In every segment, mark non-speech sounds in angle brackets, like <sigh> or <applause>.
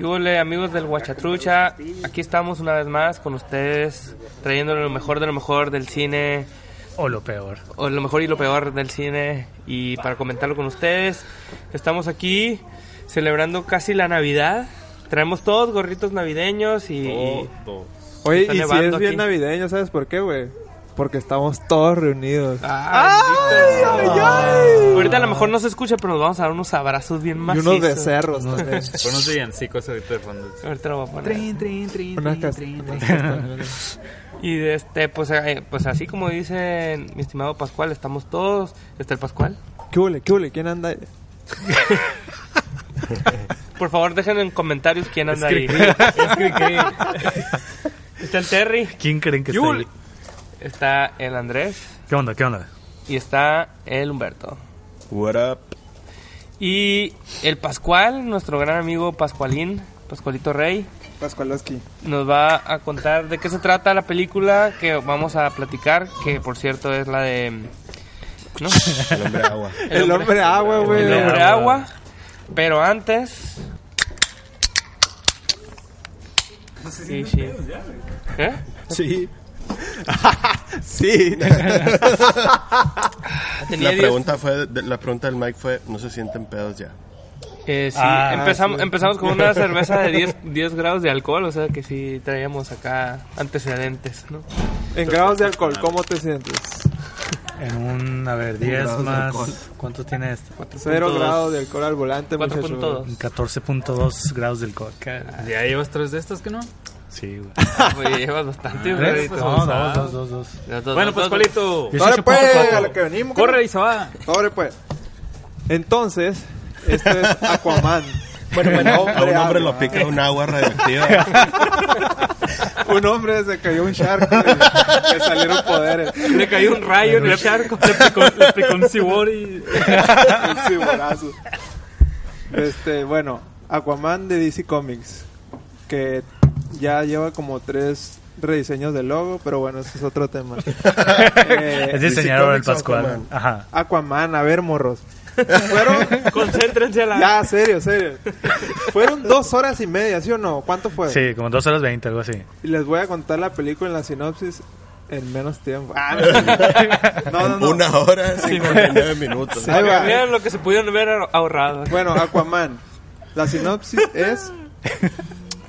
¿Qué huele, amigos del Guachatrucha? Aquí estamos una vez más con ustedes, trayéndole lo mejor de lo mejor del cine, O lo peor. o lo mejor y lo peor del cine, y para comentarlo con ustedes. Estamos aquí celebrando casi la Navidad. Traemos todos gorritos navideños y... Oye, Está y si es bien aquí. navideño, ¿sabes por qué, güey? Porque estamos todos reunidos. ¡Ah, bendito! Ahorita a lo mejor no se escucha, pero nos vamos a dar unos abrazos bien y macizos. unos becerros. Unos unos villancicos ahorita de fondo. Ahorita lo voy a poner. Unas cas- unas castañuelas. <laughs> Y de este, pues, eh, pues así como dice mi estimado Pascual, estamos todos. Está el Pascual. ¿Qué huele? ¿Qué huele? ¿Quién anda ahí? <laughs> Por favor, dejen en comentarios quién anda ahí. <laughs> Está el Terry, ¿Quién creen que está ahí? Está el Andrés ¿Qué onda? ¿Qué onda? y está el Humberto. What up? Y el Pascual, nuestro gran amigo Pascualín, Pascualito Rey, Pascualoski. nos va a contar de qué se trata la película que vamos a platicar, que por cierto es la de... ¿No? <laughs> El hombre agua. El hombre agua, güey. El hombre agua. Pero antes. Sí, sí. ¿Qué? Sí. <laughs> Sí. <laughs> La pregunta fue, de- la pregunta del Mike fue, ¿no se sienten pedos ya? eh, sí, Ah, empezamos, sí. empezamos con una <laughs> cerveza de 10, 10 grados de alcohol, o sea que sí traíamos acá antecedentes, ¿no? En grados de alcohol, ¿cómo te sientes? En un, a ver, 10 grados de más. alcohol. ¿Cuánto tiene esto? Cero 4.2. grados de alcohol al volante, muchachos. 4.2. 14.2 grados del coca. ¿Ya llevas tres de estas que no? Sí, güey. <laughs> Pues llevas bastante, ¿Tres? güey. No, dos, dos, dos, dos. Dos, dos, Bueno, dos, dos. Pascualito. Ahora pues, 18.4. a lo que venimos. Corre y se va. Ahora pues. Entonces, esto es <laughs> Aquaman. Bueno, bueno, a <laughs> un hombre agua. lo pica un agua radioactiva. Un hombre se cayó un charco y le salieron poderes. Le cayó un rayo en el charco. Le picó, le picó un cibor y... Un ciborazo. Este, bueno, Aquaman de DC Comics. Que ya lleva como tres rediseños del logo, pero bueno, ese es otro tema. <laughs> Eh, Es diseñador el Comics o Pascual. Aquaman? Ajá. Aquaman, a ver, morros. <laughs> Fueron, Concéntrense a la. ya, serio, serio. Fueron dos horas y media, ¿sí o no? ¿Cuánto fue? Sí, como 2 horas 20, algo así. Y les voy a contar la película en la sinopsis en menos tiempo. Ah, no, <laughs> no, no. Una hora, 59 minutos. Miren lo que se pudieron haber ahorrado. Bueno, Aquaman. La sinopsis es...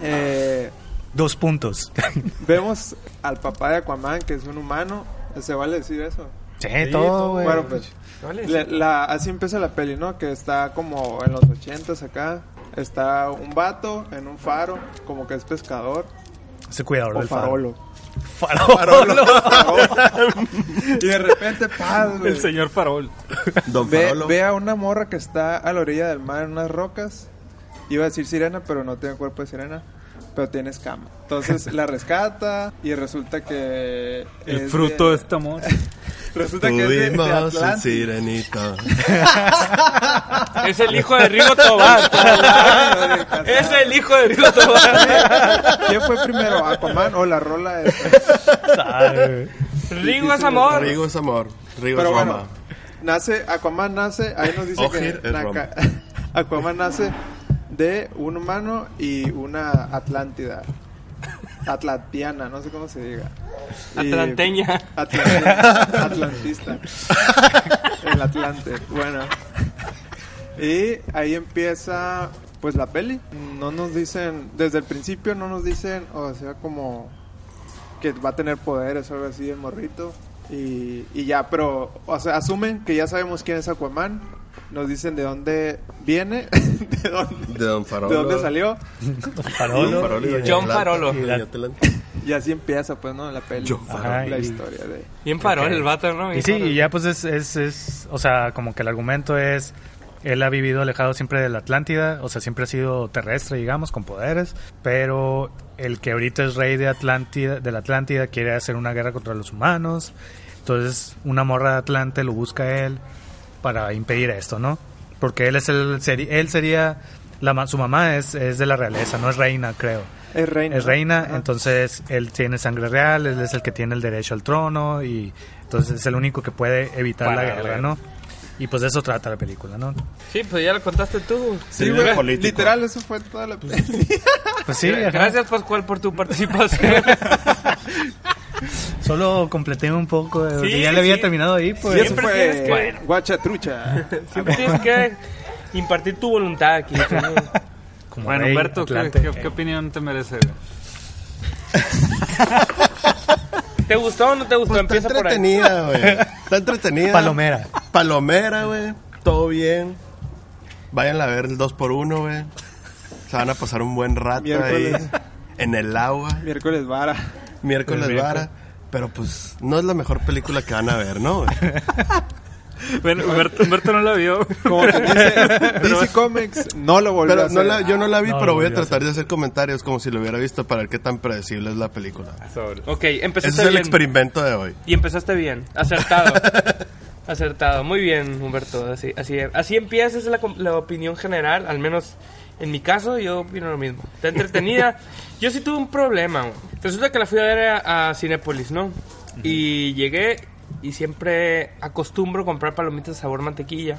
eh, Dos puntos. <laughs> vemos al papá de Aquaman, que es un humano. ¿Se vale decir eso? Sí, todo, güey. Bueno, pues... la- la- así empieza la peli, ¿no? Que está como en los ochentas acá. Está un vato en un faro, como que es pescador. Ese cuidador O del faro. farolo. Farolo. <laughs> Y de repente, paz, güey. El señor farol. Don Ve, Farolo. ve a una morra que está a la orilla del mar en unas rocas. Iba a decir sirena, pero no tiene cuerpo de sirena. Pero tiene escama. Entonces la rescata y resulta que. El es fruto de de- este amor. <laughs> Resulta que es de, sirenito. Es el hijo de Rigo Tobar. <laughs> es el hijo de Rigo Tobar. ¿Quién fue primero? ¿Aquaman o la rola esta? Rigo es amor. Rigo es amor. Rigo Pero es bueno, Roma. nace, Aquaman nace, ahí nos dice que <laughs> Aquaman nace de un humano y una Atlántida. Atlantiana, no sé cómo se diga. Y- Atlanteña. Atlanteña, Atlantista. <laughs> El Atlante. Bueno. Y ahí empieza pues la peli. No nos dicen, desde el principio no nos dicen, o sea, como que va a tener poderes o algo así el morrito. Y, y ya, pero, o sea, asumen que ya sabemos quién es Aquaman. Nos dicen de dónde viene, <laughs> de dónde, De Don Farolo. de dónde salió. Don Farolo. Farolo y John. Farolo. Y así empieza, pues, ¿no? La peli. John Farolo. La y- historia de... Bien farol Ok. el vato, ¿no? Y sí, farol. y ya pues es, es, es, o sea, como que el argumento es, Él ha vivido alejado siempre de la Atlántida, o sea, siempre ha sido terrestre, digamos, con poderes, pero el que ahorita es rey de Atlántida, de la Atlántida quiere hacer una guerra contra los humanos. Entonces, una morra de Atlante lo busca a él para impedir esto, ¿no? Porque él es el seri- él sería la ma- su mamá es, es de la realeza, no es reina, creo. Es reina. Es reina, Ajá. entonces él tiene sangre real, él es el que tiene el derecho al trono y entonces es el único que puede evitar la guerra, ¿no? Y pues de eso trata la película, ¿no? Sí, pues ya lo contaste tú. Sí, güey. político. Literal, eso fue toda la peli. <laughs> Pues sí, ajá. Gracias, Pascual, por tu participación. <laughs> Solo completé un poco, de- Sí, ya le había sí. terminado ahí, pues. Siempre tienes fue que- bueno. guacha trucha. <laughs> Siempre tienes que impartir tu voluntad aquí. ¿no? como Bueno, rey Humberto, ¿qué, Atlante. qué- qué opinión te merece? ¿Te gustó o no te gustó? Pues está Empieza por ahí. entretenida, <laughs> güey. Está entretenida. Palomera. Palomera, güey. Todo bien. Vayan a ver el 2x1, güey. Se van a pasar un buen rato Miércoles. ahí. En el agua. Miércoles vara. Miércoles vara. Pero pues no es la mejor película que van a ver, ¿no? güey? <laughs> Bueno, Humberto, Humberto no la vio. Como que dice <laughs> <laughs> DC Comics, no lo volvió a Pero hacer. no la- yo no la vi, No, pero voy a a tratar de hacer comentarios como si lo hubiera visto para ver qué tan predecible es la película. Ok, Ese empezaste es el bien. experimento de hoy. Y empezaste bien. Acertado. <laughs> Acertado. Muy bien, Humberto. Así, así, así empieza, esa es la, com- la opinión general. Al menos en mi caso, yo opino lo mismo. Está entretenida. yo sí tuve un problema. Resulta que la fui a ver a, a Cinépolis, ¿no? Y llegué y siempre acostumbro comprar palomitas de sabor mantequilla.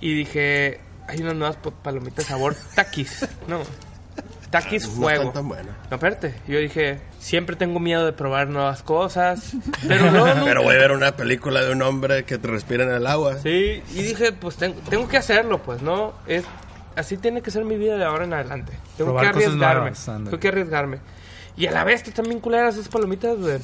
Y dije, hay unas nuevas pa- palomitas de sabor taquis, ¿no? Taquis No fuego. están tan buenas. No, espérate. Yo dije, siempre tengo miedo de probar nuevas cosas. Pero no, <laughs> no. Pero voy a ver una película de un hombre que te respira en el agua. Sí, y dije, pues ten- tengo que hacerlo, pues, ¿no? Es, así tiene que ser mi vida de ahora en adelante. Tengo Probar que cosas arriesgarme. nuevas, tengo que arriesgarme. Y a la vez están bien culeras esas palomitas, güey.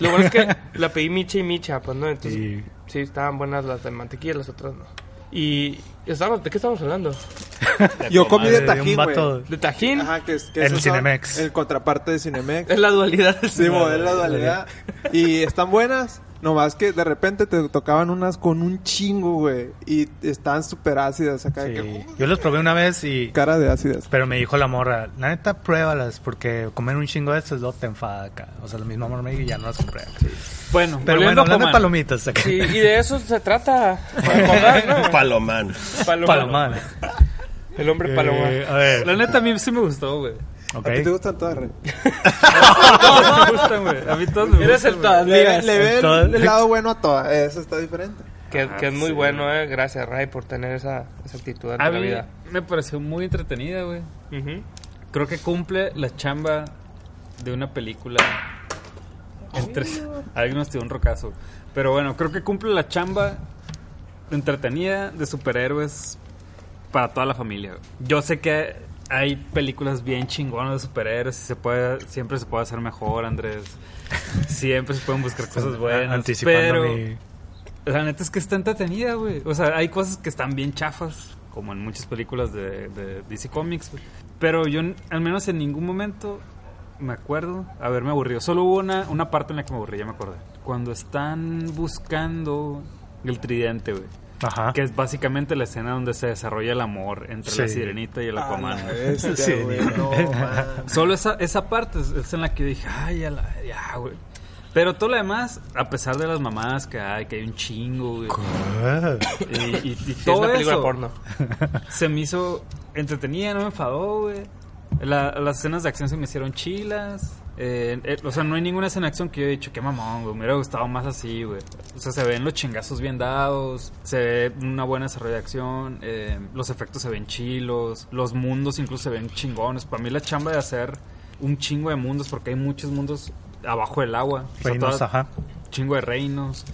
Lo bueno es que <laughs> la pedí micha y micha, pues, ¿no? Entonces, Y- sí, estaban buenas las de mantequilla, las otras no. Y, estábamos- ¿de qué estamos hablando? <laughs> Yo comí de tajín, güey. ¿De tajín? Ajá, que es que son Cinemex. El contraparte de Cinemex. Es la dualidad. Sí, es la dualidad. Y están buenas. Nomás que de repente te tocaban unas con un chingo, güey. Y estaban súper ácidas acá. de Sí. que, Yo los probé una vez y... cara de ácidas. Pero me dijo la morra, la neta, pruébalas, porque comer un chingo de luego te enfada acá. O sea, la misma morra me dijo y ya no las compré. Bueno, Pero bueno, hablando de palomitas acá. Sí, y de eso se trata. Comer, ¿no? <laughs> Palomán. Paloma. Palomán. El hombre. Eh, a ver, La neta, a mí sí me gustó, güey. Ok. ¿A ti te gustan todas, Rey? Todos me gustan, güey. A mí todos me Eres el gustan, güey. todas Le, le ve el, el lado bueno a todas. Eso está diferente. Que, que es muy bueno, eh. Gracias, Ray, por tener esa, esa actitud ante A la mí vida. me pareció muy entretenida, güey. Creo que cumple la chamba de una película. Entre... Alguien nos tiró un rocazo. Pero bueno, creo que cumple la chamba entretenida de superhéroes para toda la familia. güey. Yo sé que hay películas bien chingonas de superhéroes se puede, siempre se puede hacer mejor, Andrés. Siempre se pueden buscar cosas buenas. Anticipando pero mi- la neta es que está entretenida, güey. O sea, hay cosas que están bien chafas, como en muchas películas de, de DC Comics, güey. Pero yo, al menos en ningún momento, me acuerdo haberme aburrido. Solo hubo una, una parte en la que me aburrí, ya me acordé. Cuando están buscando el tridente, güey. Ajá. Que es básicamente la escena donde se desarrolla el amor entre la sirenita y el Aquaman. A la güey. bestia, Sí. güey, no. <laughs> Solo esa, esa parte es, es en la que dije, ay, ya, la- ya, güey. Pero todo lo demás, a pesar de las mamadas que hay, que hay un chingo, güey. Ah, Y, y- y <laughs> es todo una película eso porno. <laughs> se me hizo entretenida, no me enfadó, güey. La- las escenas de acción se me hicieron chilas. Eh, eh, o sea, no hay ninguna escena de acción que yo he dicho, qué mamón, güey. Me hubiera gustado más así, güey. O sea, se ven los chingazos bien dados. Se ve una buena desarrollo de acción. eh, los efectos se ven chilos. Los mundos incluso se ven chingones. Para mí la chamba de hacer un chingo de mundos, porque hay muchos mundos abajo del agua. O sea, Reinos, toda- ajá. chingo de reinos.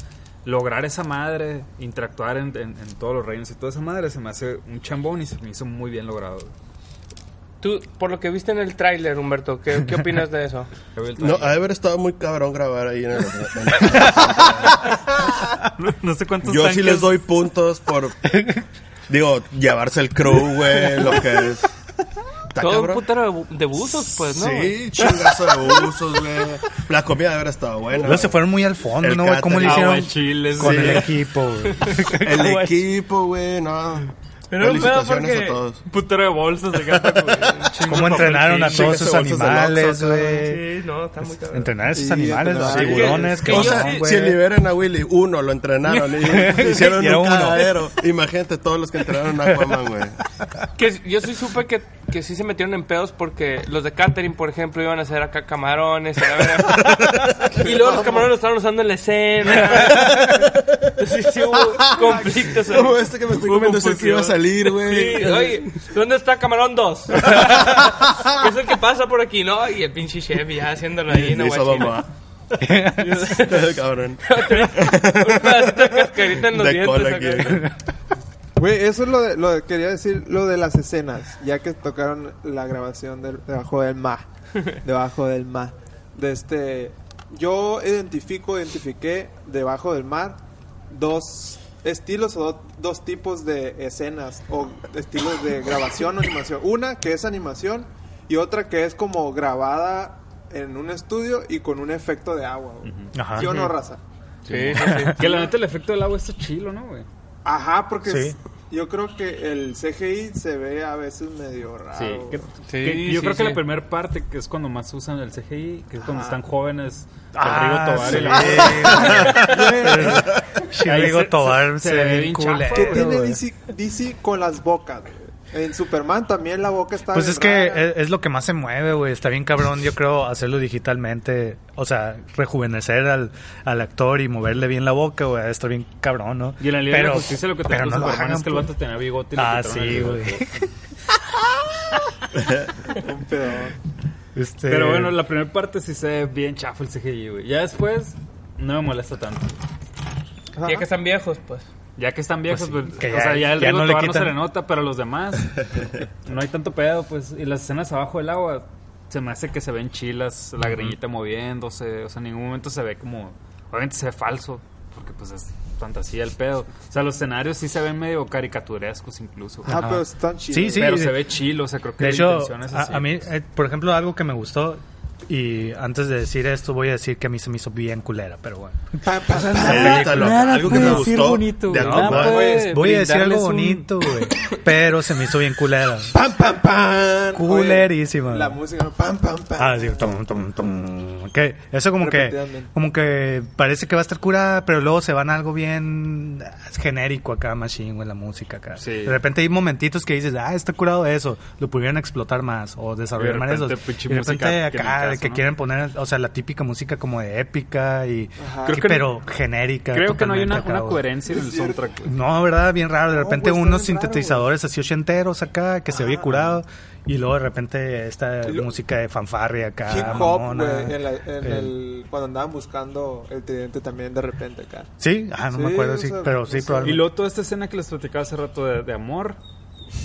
Lograr esa madre, interactuar en, en- en todos los reinos y toda esa madre se me hace un chambón y se me hizo muy bien logrado. Tú, por lo que viste en el tráiler, Humberto, ¿qué, ¿qué opinas de eso? <laughs> No, ha de haber estado muy cabrón grabar ahí en el... no, <laughs> no sé cuántos Yo sí les doy puntos por... Digo, llevarse el crew, güey, lo que es... Todo un putero de, bu- de buzos, pues, ¿no? Sí, chingazo de usos, güey. La comida debe haber estado buena. Luego se fueron muy al fondo, El ¿no? güey? ¿Cómo le hicieron Agua, chiles, con sí. el equipo, güey? El equipo, güey, no. Pero un pedo Felicitaciones porque... a todos. Putero de bolsas de gato, güey. Un <laughs> chingo ¿Cómo entrenaron a todos de animales, güey? Sí, no, está muy cabrón. Entrenar a esos animales, los tiburones, que si liberan a Willy, uno lo entrenaron, <laughs> y hicieron un cagadero. Imagínate todos los que entrenaron a Aquaman, güey. Que yo sí supe que, que sí se metieron en pedos porque los de catering, por ejemplo, iban a hacer acá camarones. y la verga. <laughs> y luego los camarones los estaban usando en la escena. <laughs> Entonces sí hubo conflictos. Como este que me estoy comiendo es el que iba a salir, güey. Sí, oye, ¿dónde está Camarón 2? <laughs> que es el que pasa por aquí, ¿no? Y el pinche chef ya haciéndolo ahí bomba. Cabrón. Un pedacito de cascarita en los De dientes. Güey, eso es lo de, lo de- quería decir, lo de las escenas, ya que tocaron la grabación del- debajo del mar, <laughs> debajo del mar, de este, yo identifico, identifiqué debajo del mar dos estilos o do- dos tipos de escenas o estilos de grabación o animación, una que es animación y otra que es como grabada en un estudio y con un efecto de agua, güey. Ajá. ¿Sí o no, raza? Sí, sí, sí. Que la neta el efecto del agua está chilo, ¿no, güey? Ajá, porque Sí. es- yo creo que el CGI se ve a veces medio raro. Sí, que- Sí, que yo sí, creo que la primera parte, que es cuando más usan el CGI, que es cuando Ajá. están jóvenes, Ah, Rodrigo Tobar y la <laughs> se- Tobar se- se se ve bien ¿Qué tiene. DC, DC con las bocas? güey? En Superman también la boca está Pues bien es que es, es lo que más se mueve, güey. Está bien cabrón, yo creo, hacerlo digitalmente. O sea, rejuvenecer al, al actor y moverle bien la boca, güey. Está bien cabrón, ¿no? Y en la Liga de Pero- la Justicia lo que te pero puso no lo hagan, es que el pues. vato tenía bigote y Ah, sí, güey. <laughs> Un pedón. Este, Pero bueno, la primera parte sí se ve bien chafo el CGI, güey. Ya después no me molesta tanto. Ajá. Ya que están viejos, pues. Ya que están viejos, Pues pues, que o ya- sea, ya el ya Rigo no le Tobar no se le nota, pero los demás <laughs> no hay tanto pedo, pues. Y las escenas abajo del agua se me hace que se ven chilas, la greñita moviéndose, o sea, en ningún momento se ve como, obviamente se ve falso, porque pues es fantasía el pedo. O sea, los escenarios sí se ven medio caricaturescos incluso. Ah, Ajá. pero están chidos. Sí, sí. pero se ve chilo, o sea, creo que De la hecho, intención es a, así. a mí, pues. eh, por ejemplo, algo que me gustó, y antes de decir esto, voy a decir que a mí se me hizo bien culera, pero bueno. Pa- pa- pa- Edítalo. Nada Algo que me gustó bonito, de. Nada puede Voy a decir algo bonito, güey. Pero se me hizo bien culera. <laughs> pam, pam, pam. Culerísima. Oye, La música, ¿no? pam, pam, pam. Ah, sí, tom, tom, tom. Que eso como que como que parece que va a estar curada, pero luego se van a algo bien genérico acá, machine, güey, la música acá. Sí. De repente hay momentitos que dices, ah, está curado eso, lo pudieran explotar más o desarrollar más eso. Y de repente acá, de que ¿no? quieren poner, o sea, la típica música como de épica y. Creo que- pero genérica. Creo que no hay una, una coherencia en el soundtrack. güey. No, ¿verdad? Bien raro. De No, repente güey, está unos bien raro, sintetizadores así ochenteros acá, que se oye curado. Y luego de repente esta lo- música de fanfarria acá. Hip hop, mamona. güey, en, la- en Eh, el, cuando andaban buscando el tridente también de repente acá. Sí, ah, no me Sí, acuerdo, o sí, sea, pero no sí, sé. Y probablemente. luego toda esta escena que les platicaba hace rato de, de amor,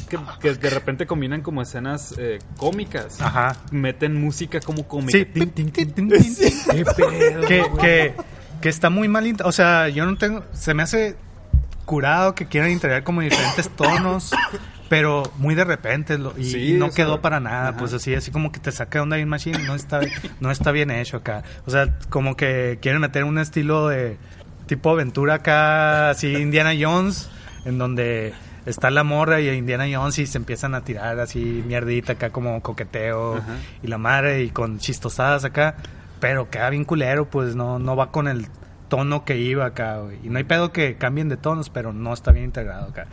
que, que de repente combinan como escenas eh, cómicas. Ajá. Meten música como cómica. Sí, tin, tin, tin, tin, tin. ¿Qué pedo, que, que, que está muy mal. O sea, yo no tengo. Se me hace curado que quieran integrar como diferentes tonos. Pero muy de repente lo- y, Sí, y no sea, quedó para nada, ajá. pues así, así como que te saca de onda Machine, no está, no está bien hecho acá. O sea, como que quieren meter un estilo de tipo aventura acá, así Indiana Jones, en donde está la morra y Indiana Jones y se empiezan a tirar así mierdita acá como coqueteo Ajá. y la madre y con chistosadas acá, pero queda bien culero, pues no, no va con el tono que iba acá, güey. Y no hay pedo que cambien de tonos, pero no está bien integrado acá.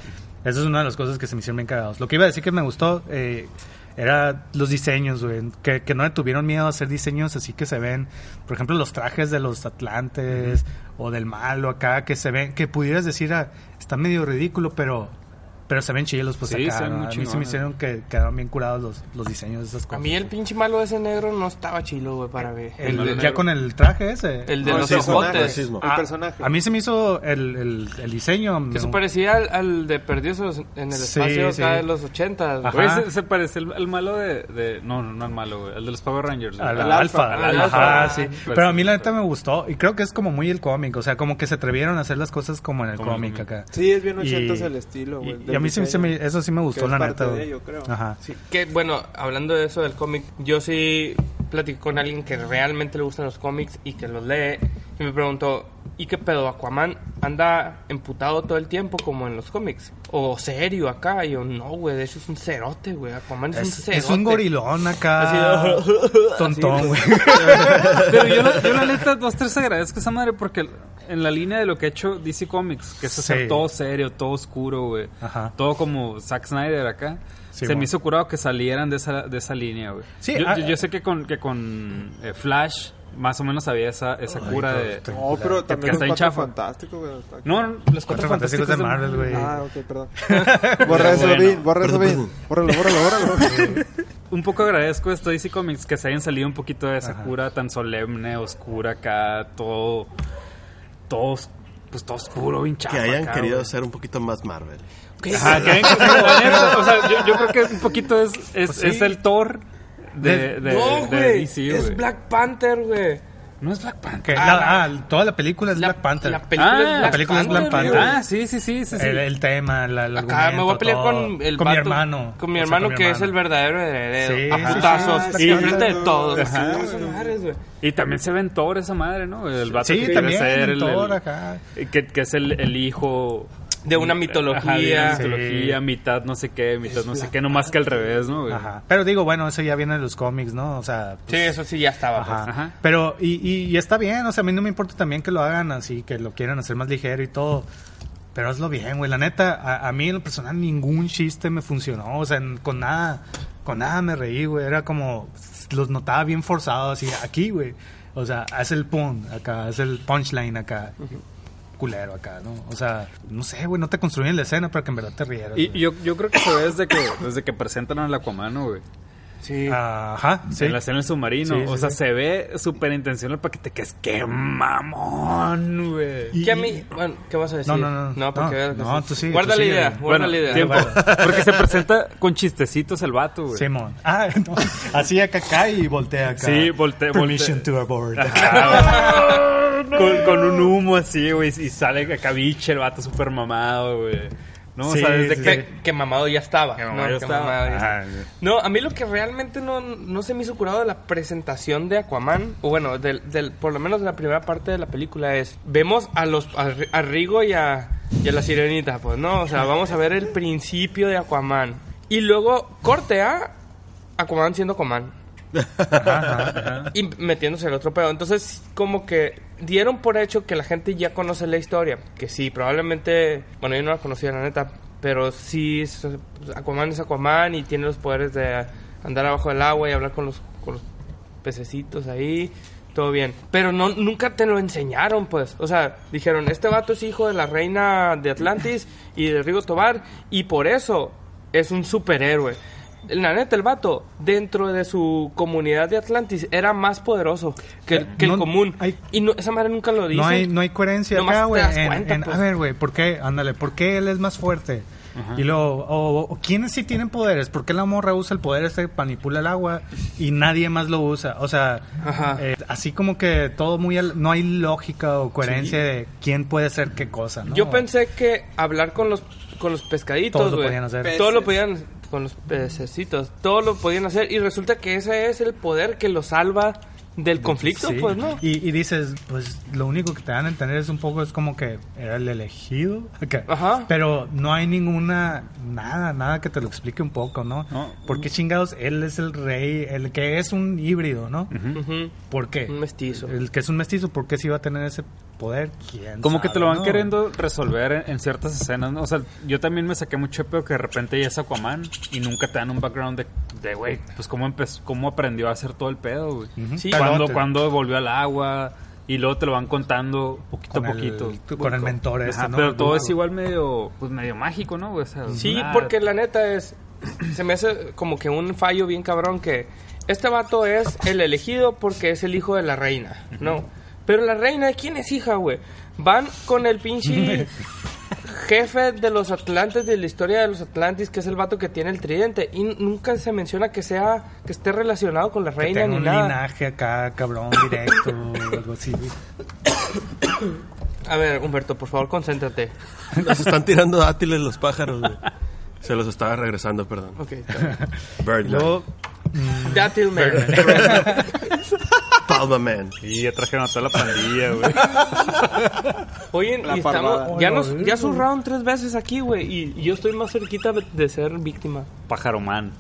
Esa es una de las cosas que se me hicieron bien cagados. Lo que iba a decir que me gustó eh, era los diseños, güey. Que, que no le tuvieron miedo a hacer diseños así que se ven, por ejemplo, los trajes de los Atlantes o del malo acá, que se ven, que pudieras decir, ah, está medio ridículo, pero pero se ven chilos, pues Sí, acá. se ven ¿no? A mí se me hicieron que quedaron bien curados los, los diseños de esas A cosas. mí el pinche malo ese negro no estaba chilo, güey, para ver. El- ya con el traje ese. El de No, los ojotes. racismo. El Ah, personaje. A mí se me hizo el, el, el diseño. Que se parecía al, al de Perdidos en el espacio sí. acá de los 80. Ajá. Güey, se, se parece el, el malo de, de- No, no, no el malo, güey. El de los Power Rangers. Al Al alfa, alfa, al Ajá, sí. Ah, Pero a mí la perfecto. neta me gustó. Y creo que es como muy el cómic. O sea, como que se atrevieron a hacer las cosas como en el cómic acá. Sí, es bien Y- ochentas el estilo, güey. A mí sí, se me- eso sí me gustó, Que la parte neta. de ello, creo. Ajá. Sí, que bueno, hablando de eso del cómic, yo sí platiqué con alguien que realmente le gustan los cómics y que los lee y me preguntó, ¿Y qué pedo? ¿Aquaman anda emputado todo el tiempo como en los cómics? ¿O serio acá? Y yo, no, güey, de hecho es un cerote, güey. Aquaman es, un Es, cerote. es un gorilón acá. Así, <laughs> tontón, güey. <laughs> Pero yo, yo la neta, dos, tres agradezco esa madre porque en la línea de lo que ha hecho DC Comics, que es hacer Sí. todo serio, todo oscuro, güey. Ajá. Todo como Zack Snyder acá. Sí, se me hizo curado que salieran de esa, de esa línea, güey. Sí, yo, ah, yo- yo sé que con, que con eh, Flash más o menos había esa, esa cura de... No, pero también está los en cuatro fantásticos, güey. está- No, no, los Cuatro cuatro fantásticos de Marvel, güey. Ah, ok, perdón. borra <laughs> eso, bueno. Vin, borra eso, Vin. Bórralo, bórralo, bórralo. Un poco agradezco esto DC Comics que se hayan salido un poquito de esa Ajá. cura tan solemne, oscura acá, todo... Todo, pues todo oscuro, bien chafa Que hayan acá, querido güey. ser un poquito más Marvel. Ajá, que hayan- neta, o sea, yo, yo creo que un poquito es, es, Pues sí. es el Thor de, de, no, de. DC, es güey. Black Panther, güey. No es Black Panther. Ah, la- ah, toda la película es La- Black Panther. La película Ah, es Black la película es Black Panther. Ah, sí, sí, sí, sí. sí. el, el tema, la, el Acá me voy a pelear argumento, con todo. el Con mi vato- hermano. Con mi O sea, hermano con mi que es el hermano. verdadero heredero. Sí, a sí, putazos. sí, y enfrente de todos. Ajá. Güey. Y también se ve en Thor esa madre, ¿no? El vato que también, ser en el, Thor el- acá. que, que es el, el hijo De una Ajá, de mitología. una mitología, mitad no sé qué, mitad no sé qué, nomás que al revés, ¿no? güey? Ajá. Pero digo, bueno, eso ya viene de los cómics, ¿no? O sea, Sí, eso sí ya estaba. pues. Ajá. Pero, y, y, y está bien, o sea, a mí no me importa también que lo hagan así, que lo quieran hacer más ligero y todo. Pero hazlo bien, güey. La neta, a, a mí en lo personal ningún chiste me funcionó. O sea, en- con nada, con nada me reí, güey. Era como, los notaba bien forzados así, aquí, güey. O sea, haz el pun acá, haz el punchline acá. Culero acá, ¿no? O sea, no sé, güey, no te construyen la escena para que en verdad te rieras. Y güey. yo, yo creo que se ve desde que, desde que presentan al Aquaman, ¿no, güey. Sí. Ajá, sí. En la escena del submarino. Sí, sí, o sea, sí. se ve súper intencional para que te quedes. ¡Qué mamón, güey! Y- Que a mí, bueno, ¿qué vas a decir? No, no, no. No, porque No, sí. tú sigue, Guarda tú la idea, güey. guarda Bueno, la idea. tiempo. <laughs> Porque se presenta con chistecitos el vato, güey. Simón. <laughs> Ah, no. Así acá cae y voltea acá. Sí, voltea- Permission voltea. to abort. Ajá, <laughs> con, con un humo así, güey. Y sale acá biche el vato súper mamado, güey. No, Sí, o sea, desde sí, que. Que, que mamado ya estaba. Que ¿no? mamado ya Que estaba. mamado ya estaba. Güey. No, a mí lo que realmente no, no se me hizo curado de la presentación de Aquaman, o bueno, del, del- por lo menos de la primera parte de la película es, vemos a los a, a Rigo y a, y a la sirenita, pues no, o sea, vamos a ver el principio de Aquaman. Y luego corte a Aquaman siendo Aquaman. Y metiéndose el otro pedo. Entonces, como que dieron por hecho que la gente ya conoce la historia. Que sí, probablemente. Bueno, yo no la conocía, la neta. Pero sí, es- Aquaman es Aquaman y tiene los poderes de andar abajo del agua y hablar con los, con los pececitos ahí. Todo bien. Pero no, nunca te lo enseñaron, pues. O sea, dijeron: Este vato es hijo de la reina de Atlantis y de Rigo Tobar. Y por eso es un superhéroe. La neta, el vato, dentro de su comunidad de Atlantis, era más poderoso que, el- que No, el común. hay- y no, esa madre nunca lo dice. No hay, no hay coherencia Nomás acá, güey. en- pues. A ver, güey, ¿por qué? Ándale, ¿por qué él es más fuerte? Y luego, o, o ¿quiénes sí tienen poderes? ¿Por qué la morra usa el poder este que manipula el agua y nadie más lo usa? O sea, eh, así como que todo muy... al- no hay lógica o coherencia de quién puede hacer qué cosa, ¿no? Yo pensé que hablar con los con los pescaditos, Todos lo podían hacer. Todo lo podían con los pececitos, todo lo podían hacer y resulta que ese es el poder que los salva del conflicto, Sí. pues, ¿no? Y, y dices, pues lo único que te dan a entender es un poco, es como que era el elegido. Ajá. Pero no hay ninguna, nada, nada que te lo explique un poco, ¿no? No. ¿Por qué chingados él es el rey, el que es un híbrido, ¿no? Ujú. ¿Por qué? Un mestizo. El que es un mestizo, ¿por qué sí va a tener ese poder? ¿Quién Como que te lo van no? queriendo resolver en, en ciertas escenas, ¿no? O sea, yo también me saqué mucho de pedo que de repente ya es Aquaman y nunca te dan un background de, de güey, pues cómo, empezó, cómo aprendió a hacer todo el pedo, güey. Sí, cuando, cuando volvió al agua y luego te lo van contando poquito Con a el- poquito. con el mentor este, Ajá, ¿no? Pero todo es igual medio, pues medio mágico, ¿no? güey? O sea, Sí, nada- porque la neta es. <clears throat> Se me hace como que un fallo bien cabrón que. Este vato es el elegido porque es el hijo de la reina, ¿no? Pero la reina, ¿de quién es hija, güey? Van con el pinche <laughs> jefe de los Atlantes, de la historia de los Atlantis, que es el vato que tiene el tridente. Y nunca se menciona que sea. que esté relacionado con la Que reina tenga ni un nada. linaje acá, cabrón, directo, o algo así. A ver, Humberto, por favor, concéntrate. <laughs> Nos están tirando dátiles los pájaros, güey. Se los estaba regresando, perdón. Ok. Birdman. Luego, Dátil Man. Palma Man. Y ya trajeron a toda la pandilla, güey. <laughs> Oye, La y estamos, ya nos, ya zurraron tres veces aquí, güey, y, y yo estoy más cerquita de, ser víctima. Pájaro man.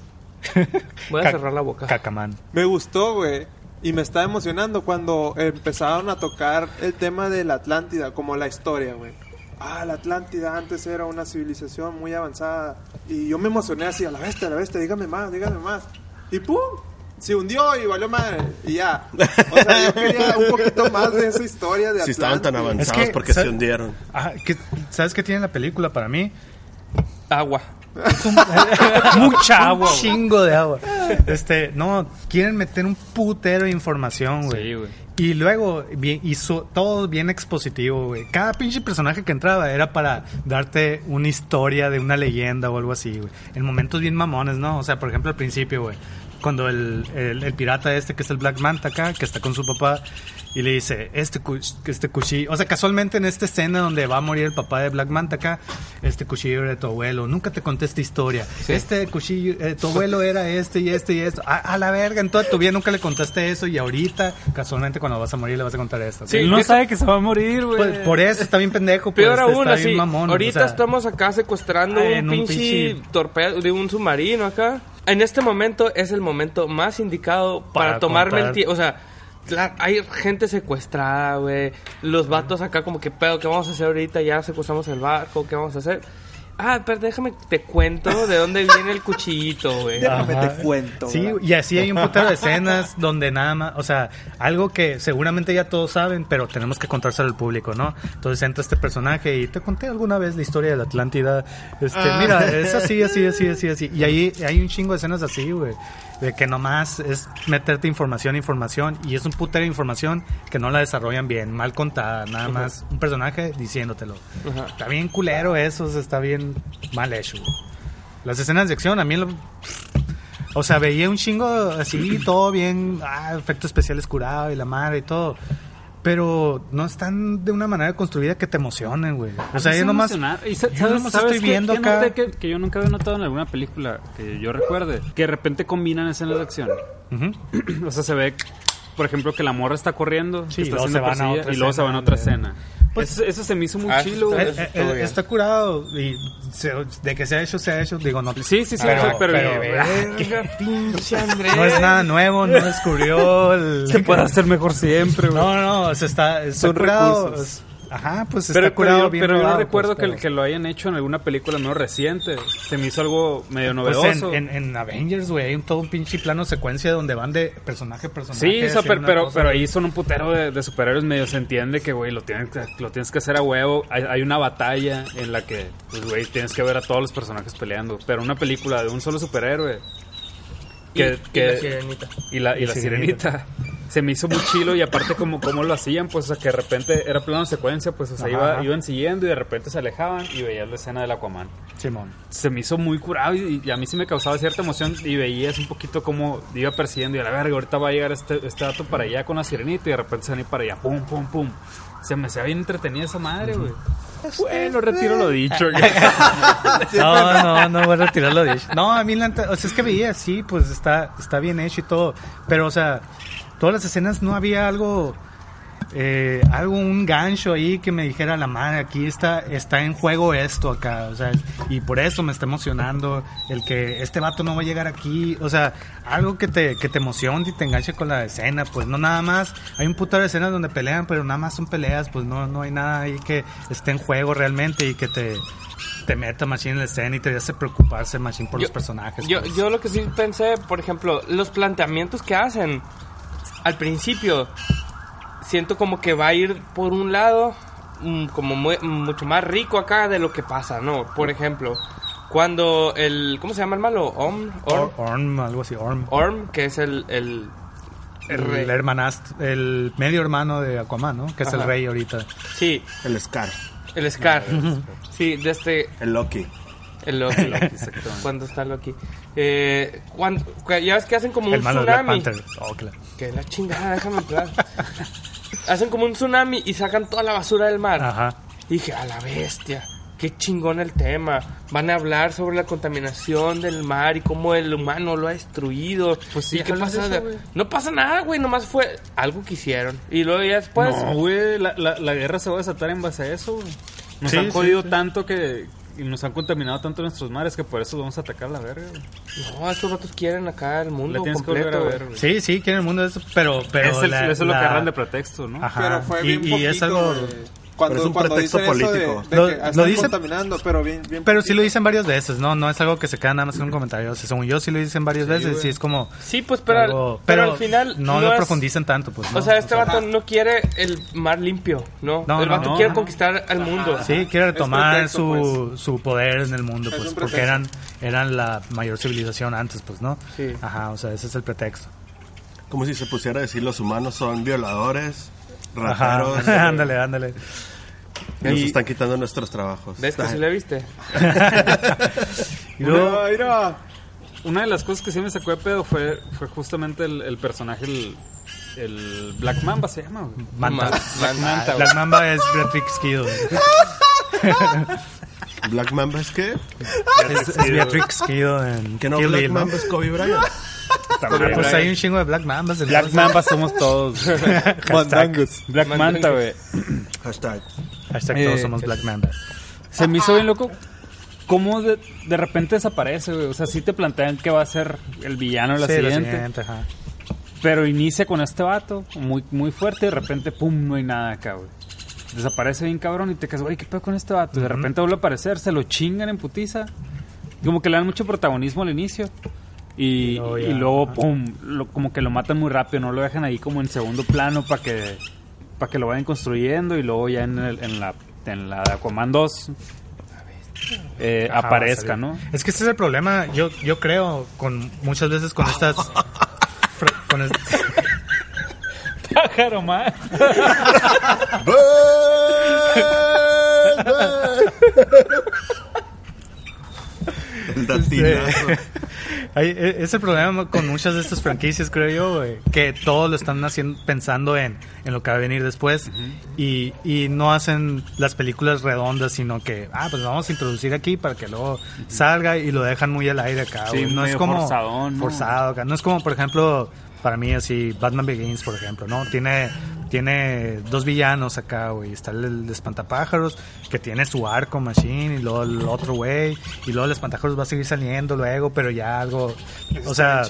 <laughs> Voy a Ca- cerrar la boca. Cacamán. Me gustó, güey. Y me está emocionando cuando empezaron a tocar el tema de la Atlántida, como la historia, güey. Ah, la Atlántida antes era una civilización muy avanzada. Y yo me emocioné así, a la bestia, a la bestia, dígame más, dígame más. Y pum, se hundió y valió madre. Y ya. O sea, yo <laughs> quería un poquito más de esa historia de. Si estaban tan avanzados, Es que, porque se hundieron? Ajá, ¿qué- ¿Sabes qué tiene la película para mí? Agua. <laughs> Mucha agua. Un chingo de agua. Este, no, quieren meter un putero de información, güey. Sí, güey. Y luego, bien, hizo todo bien expositivo, güey. Cada pinche personaje que entraba era para darte una historia de una leyenda o algo así, güey. En momentos bien mamones, ¿no? O sea, por ejemplo, al principio, güey. Cuando el, el, pirata este, que es el Black Manta acá, que está con su papá, y le dice, este, este cuchillo... O sea, casualmente en esta escena donde va a morir el papá de Black Manta acá, este cuchillo era de tu abuelo. Nunca te conté esta historia. Este cuchillo, eh, tu abuelo era este y este y esto. A, a la verga, en toda tu vida nunca le contaste eso y ahorita, casualmente cuando vas a morir le vas a contar esto. Sí, no sabe que se va a morir, güey. Pues, por eso está bien pendejo. pues, Peor aún, está así. bien mamón, ahorita o sea, estamos acá secuestrando en un un pinche pinche- torpedo de un submarino acá. En este momento es el momento más indicado para, Para tomarme el contar. tiempo. O sea, la- hay gente secuestrada, güey. Los vatos acá como que pedo, ¿qué vamos a hacer ahorita? Ya secuestramos el barco, ¿qué vamos a hacer? Ah, pero déjame te cuento de dónde viene el cuchillito, güey. <laughs> Déjame Ajá. te cuento. Sí, ¿verdad? y así hay un putero de escenas <laughs> donde nada más, o sea, algo que seguramente ya todos saben, pero tenemos que contárselo al público, ¿no? Entonces entra este personaje y te conté alguna vez la historia de la Atlántida. Este, mira, es así, así, así, así, así. Y ahí hay un chingo de escenas así, güey. De que nomás es meterte información, información, y es un putero de información que no la desarrollan bien, mal contada, nada más un personaje diciéndotelo. Ajá. Está bien culero eso, o sea, está bien mal hecho. Las escenas de acción, a mí lo, o sea, veía un chingo así, todo bien, ah, efectos especiales curados y la madre y todo. Pero no están de una manera construida que te emocionen, güey. O sea, yo nomás. Y sa- yo ¿sabes, nomás sabes estoy qué- viendo qué acá. noté Que, que yo nunca había notado en alguna película que yo recuerde. Que de repente combinan escenas de acción. Ujú. o sea, se ve, por ejemplo, que la morra está corriendo. Sí, que y está luego se van a otra y luego se van a escena otra escena. Pues- eso, eso se me hizo muy Ah, chilo, está-. Eh, eh, está curado y se- de que se ha hecho, se ha hecho. Digo, no. Sí, sí, sí, Pero- o sea, pero, pero- Verga, pinche Andrés. No es nada nuevo, no descubrió el. se puede hacer mejor siempre, güey. No, no, se está, está Son curado. recursos. Ajá, pues Pero, está pero curado yo, bien pero yo no recuerdo pues, que, pero- que lo hayan hecho en alguna película no reciente. Se me hizo algo medio Pues novedoso. en, en, en Avengers, güey, hay un, todo un pinche plano secuencia donde van de personaje a personaje. Sí, o sea, haciendo pero, pero, pero ahí son un putero de, de superhéroes medio se entiende que, güey, lo tienes, que- lo tienes que hacer a huevo. Hay, hay una batalla en la que, pues, güey, tienes que ver a todos los personajes peleando. Pero una película de un solo superhéroe. Y- Que, y que- la sirenita. y la, y Y la Sirenita. sirenita. <laughs> Se me hizo muy chilo y aparte como, como lo hacían, pues, o sea, que de repente era plano secuencia, pues, o sea, Ajá, iba- ajá. iban siguiendo y de repente se alejaban y veías la escena del Aquaman Simón. se me hizo muy curado y, y a mí sí me causaba cierta emoción y veías un poquito cómo iba persiguiendo y a la verga, ahorita va a llegar este, este dato para allá con la sirenita y de repente se van a ir para allá, pum, pum, pum. Se me hacía bien entretenida esa madre, güey. Bueno, retiro lo dicho. <laughs> No, no, no voy a retirar lo dicho. No, a mí la o sea, es que veía, sí, pues está, está bien hecho y todo. Pero, o sea, todas las escenas no había algo, eh, algo, un gancho ahí que me dijera la madre, aquí está, está en juego esto acá, o sea, y por eso me está emocionando el que este vato no va a llegar aquí, o sea, algo que te, que te emocione y te enganche con la escena, pues no nada más, hay un puto de escenas donde pelean, pero nada más son peleas, pues no, no hay nada ahí que esté en juego realmente y que te, te meta machine en la escena y te hace preocuparse machine por los personajes. Yo, pues. yo lo que sí pensé, por ejemplo, los planteamientos que hacen al principio, siento como que va a ir por un lado mm, como muy- mucho más rico acá de lo que pasa, ¿no? Por ejemplo, cuando el, ¿cómo se llama el malo? Orm, Orm, Or- Orm, algo así, Orm. Orm, que es el, el, el rey. El hermanastro, el medio hermano de Aquaman, ¿no? Que es el Ajá. rey ahorita. Sí, El Scar, el Scar. Sí, de este, el Loki. el Loki. cuando está Loki. Eh, cuando, ya ves que hacen como un el malo de Black tsunami. Panther. Oh, claro. Que la chingada, déjame entrar. Hacen como un tsunami y sacan toda la basura del mar. Ajá. Y dije, a la bestia. qué chingón el tema. Van a hablar sobre la contaminación del mar y cómo el humano lo ha destruido. Pues sí, ¿Y qué pasa? eso, no pasa nada, güey, nomás fue algo que hicieron. Y luego ya después... no, güey, la, la, la guerra se va a desatar en base a eso, güey. Nos Sí, han sí, jodido sí. tanto que... Y nos han contaminado tanto nuestros mares que por eso vamos a atacar la verga. No, estos ratos quieren acá el mundo Le tienes que completo. a ver. Sí, sí, quieren el mundo de eso, pero... pero Es el- la- eso es lo que la- agarran de pretexto, ¿no? Ajá. Pero fue y, bien y poquito, es algo... güey. Cuando, Pero es un cuando pretexto de- político. de, Lo- que lo están dicen- contaminando, pero bien, bien Pero sí lo dicen varias veces, ¿no? No es algo que se queda nada más en un comentario. O sea, según yo sí lo dicen varias veces güey. y es como... Sí, pues, pero, algo- pero, al final no, lo es- profundizan tanto, pues. ¿no? O sea, este O sea, vato no quiere el mar limpio, ¿no? No, el vato no, quiere no. conquistar al mundo. Sí, quiere retomar pretexto, su, pues. su poder en el mundo, Es pues, porque eran, eran la mayor civilización antes, pues, ¿no? Sí. Ajá, o sea, ese es el pretexto. Como si se pusiera a decir los humanos son violadores, Ajá, rateros, <laughs> ándale, ándale. que nos están quitando nuestros trabajos. ¿Ves que sí le viste? <laughs> Y luego, Mira, mira. Una de las cosas que sí me sacó de pedo fue, fue justamente el, el personaje, el, el Black Mamba se llama, güey. Manta. Black Manta, La Mamba es Beatrix Kido. Black Mamba es que, Es, es Beatrix Kido en que no Kill Black ¿no? Mamba es Kobe Bryant. Pero, Pues hay un chingo de Black Mambas. Black entonces- Mamba somos todos. <laughs> güey. Mandangos. Black Manta, güey. Hashtag. Hashtag todos Eh, somos Black Mamba. Se me hizo bien loco cómo de, de repente desaparece, güey. O sea, sí te plantean que va a ser el villano la Sí, la siguiente. siguiente, ajá. Pero inicia con este vato, muy, muy fuerte, y de repente, pum, no hay nada acá, güey. Desaparece bien cabrón y te quedas, güey, ¿qué pedo con este vato? Y de repente vuelve a aparecer, se lo chingan en putiza. Como que le dan mucho protagonismo al inicio. Y, Y luego y pum, lo- como que lo matan muy rápido, no lo dejan ahí como en segundo plano para que, para que lo vayan construyendo y luego ya en, el- en la, en la de Aquaman 2 eh, Ajá, aparezca, ¿no? Es que ese es el problema, yo, yo creo, con muchas veces con estas... <laughs> con es- Pájaro, man. El datinazo. Hay- e- es el problema con muchas de estas franquicias, creo yo, que todos lo están haciendo pensando en, en lo que va a venir después y, y no hacen las películas redondas, sino que, ah, pues vamos a introducir aquí para que luego salga y lo dejan muy al aire acá. Sí, no es como forzadón, ¿no? forzado acá. No es como, por ejemplo, para mí así, Batman Begins, por ejemplo, ¿no? Tiene, tiene dos villanos acá, güey. Está el, el espantapájaros, que tiene su arco machine, y luego el otro güey, y luego el espantapájaros va a seguir saliendo luego, pero ya algo, o sea,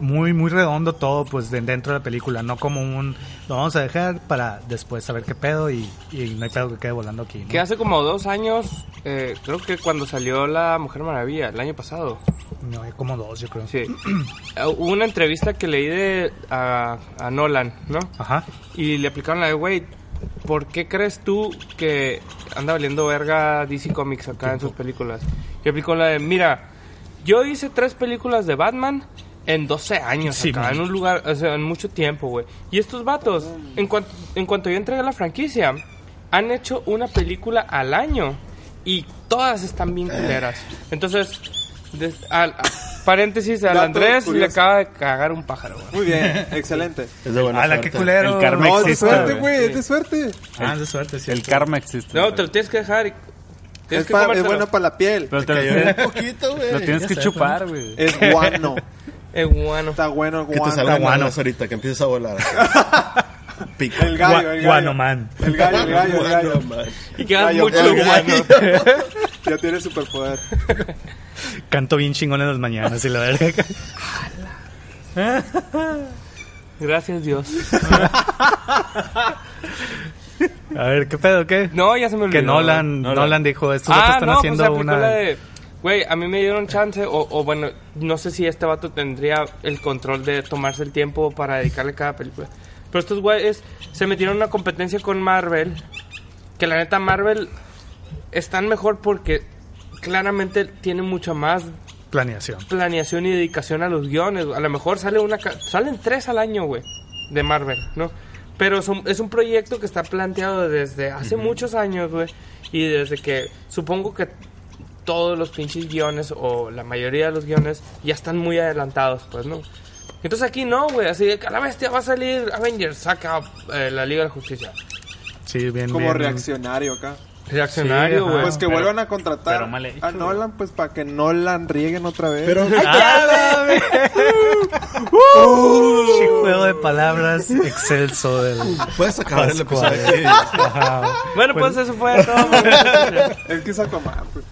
muy, muy redondo todo, pues, de- dentro de la película, no como un, lo vamos a dejar para después saber qué pedo y, y no hay pedo que quede volando aquí, ¿no? Que hace como dos años, eh, creo que cuando salió La Mujer Maravilla, el año pasado. No, hay como dos, yo creo. Sí. <clears throat> Hubo una entrevista que leí de a, a Nolan, ¿no? Ajá. Y le aplicaron la de, güey, ¿por qué crees tú que anda valiendo verga DC Comics acá en sus películas? Y aplicó la de, mira, yo hice tres películas de Batman en 12 años Sí, acá, man. en un lugar, o sea, en mucho tiempo, güey. Y estos vatos, en, cuanto en cuanto yo entregué la franquicia, han hecho una película al año y todas están bien culeras. Entonces, de- al- paréntesis, al Dato Andrés le curioso. acaba de cagar un pájaro, güey. Muy bien, excelente. <laughs> Es de buena ¡Hala, suerte. qué culero! El karma No, es de existe, suerte, güey. güey, es de suerte. Ah, es de suerte, sí. El karma existe. No, te lo tienes que dejar y... Tienes Es, que pa- es comértelo. bueno para la piel. Pero te lo, un poquito, güey. lo tienes ya que sé, chupar, güey. Es guano. Es bueno. Está bueno el Que te guano. salgan guano. alas ahorita, que empieces a volar. <laughs> El gallo, el gallo. Guano Man. El gallo, el gallo, el gallo. Guano. Y quedas Gallo, mucho gallo, bueno. <laughs> Ya tiene superpoder. Canto bien chingón en las mañanas y la verga. Gracias, Dios. A ver, ¿qué pedo, qué? No, ya se me olvidó. que Nolan, Nolan. Nolan dijo, estos vatos Ah, están no, pues haciendo aplicó una... la de... Güey, a mí me dieron chance, o, o bueno, no sé si este vato tendría el control de tomarse el tiempo para dedicarle cada película. Pero estos güeyes se metieron en una competencia con Marvel, que la neta Marvel están mejor porque claramente tiene mucha más Planeación. planeación y dedicación a los guiones. A lo mejor sale una salen tres al año, güey, de Marvel, ¿no? Pero son- es un proyecto que está planteado desde hace muchos años, güey. Y desde que supongo que todos los pinches guiones o la mayoría de los guiones ya están muy adelantados, pues, ¿no? Entonces aquí no, güey, así de que a la bestia va a salir Avengers, saca eh, la Liga de la Justicia. Sí, bien, Como bien. reaccionario acá. Reaccionario, Sí, güey. Pues que pero- vuelvan a contratar pero mal hecho, a Nolan, pues para que Nolan rieguen otra vez. Pero <laughs> Sí, juego de palabras excelso del puedes acabar el episodio. Bueno, pues eso fue todo. <laughs> es que es Aquaman, pues.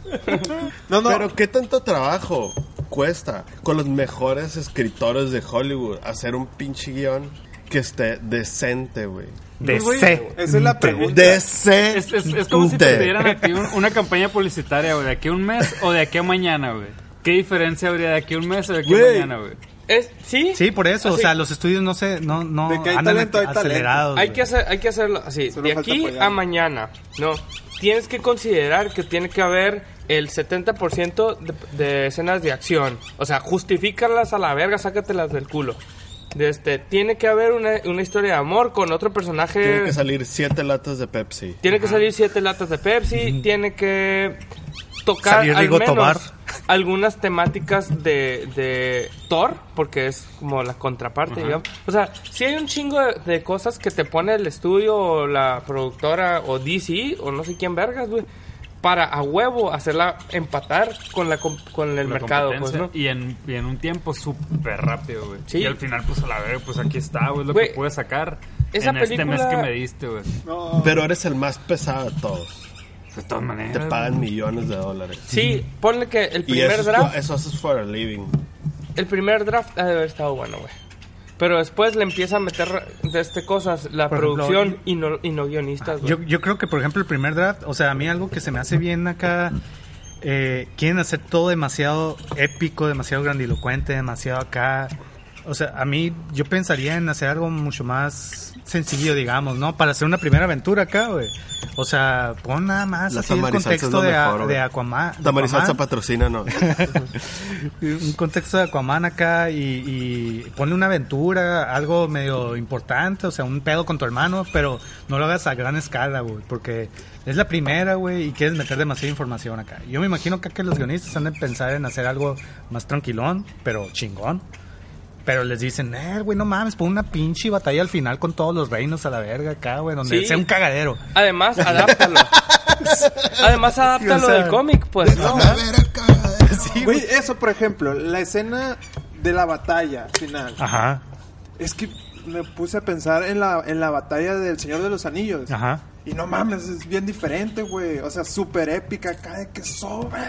No, no. Pero qué tanto trabajo cuesta con los mejores escritores de Hollywood hacer un pinche guion que esté decente, güey. De Güey, C. esa es la pregunta. Decente. Es, es, es como si te pidieran a ti un- una campaña publicitaria, güey, de aquí a un mes o de aquí a mañana, güey. ¿Qué diferencia habría de aquí a un mes o de aquí a Güey. mañana, güey? Es, ¿sí? Sí, por eso, Así. o sea, los estudios no se, no, no De que hay talento, hay talento. acelerados. Hay que, hacer, hay que hacerlo así, Solo de aquí apoyar. a mañana, ¿no? Tienes que considerar que tiene que haber el 70% de, de escenas de acción. O sea, justifícalas a la verga, sácatelas del culo. De este, tiene que haber una, una historia de amor con otro personaje. Tienen que salir siete latas de Pepsi. Tiene que salir siete latas de Pepsi, tiene que tocar Salir al menos Tobar. algunas temáticas de, de Thor, porque es como la contraparte, digamos. O sea, si hay un chingo de, de cosas que te pone el estudio o la productora o DC o no sé quién vergas, güey, para a huevo hacerla empatar con la com- con el La mercado, pues, y, en, y en un tiempo súper rápido, güey. Sí. Y al final, pues a la verga, pues aquí está, güey, lo que pude sacar esa en este mes película- que me diste, güey. No. Pero eres el más pesado de todos. De todas maneras. Te pagan millones de dólares. Sí, ponle que el Y primer eso, es draft tu- eso haces for a living. El primer draft ha de haber estado bueno, güey. Pero después le empieza a meter de este cosas la Por ejemplo, producción y, no, y no guionistas, güey. Yo, yo creo que, por ejemplo, el primer draft, o sea, a mí algo que se me hace bien acá, eh, quieren hacer todo demasiado épico, demasiado grandilocuente, demasiado acá. O sea, a mí yo pensaría en hacer algo mucho más sencillo, digamos, ¿no? Para hacer una primera aventura acá, güey. O sea, pon nada más La así el contexto de, a- mejor, de Aquaman. de Aquaman. patrocina, no. <laughs> un contexto de Aquaman acá y, y ponle una aventura, algo medio importante, o sea, un pedo con tu hermano, pero no lo hagas a gran escala, güey, porque es la primera, güey, y quieres meter demasiada información acá. Yo me imagino que, que los guionistas han de pensar en hacer algo más tranquilón, pero chingón. Pero les dicen, eh, güey, no mames, pon una pinche batalla al final con todos los reinos a la verga acá, güey, donde Sí. sea un cagadero. Además, <laughs> adáptalo. Además, adáptalo O sea, del cómic, pues, ¿no? Güey, eso, por ejemplo, la escena de la batalla final. Ajá, Es que me puse a pensar en la, en la batalla del Señor de los Anillos. ajá. Y no mames, es bien diferente, güey. O sea, súper épica acá de que sobre.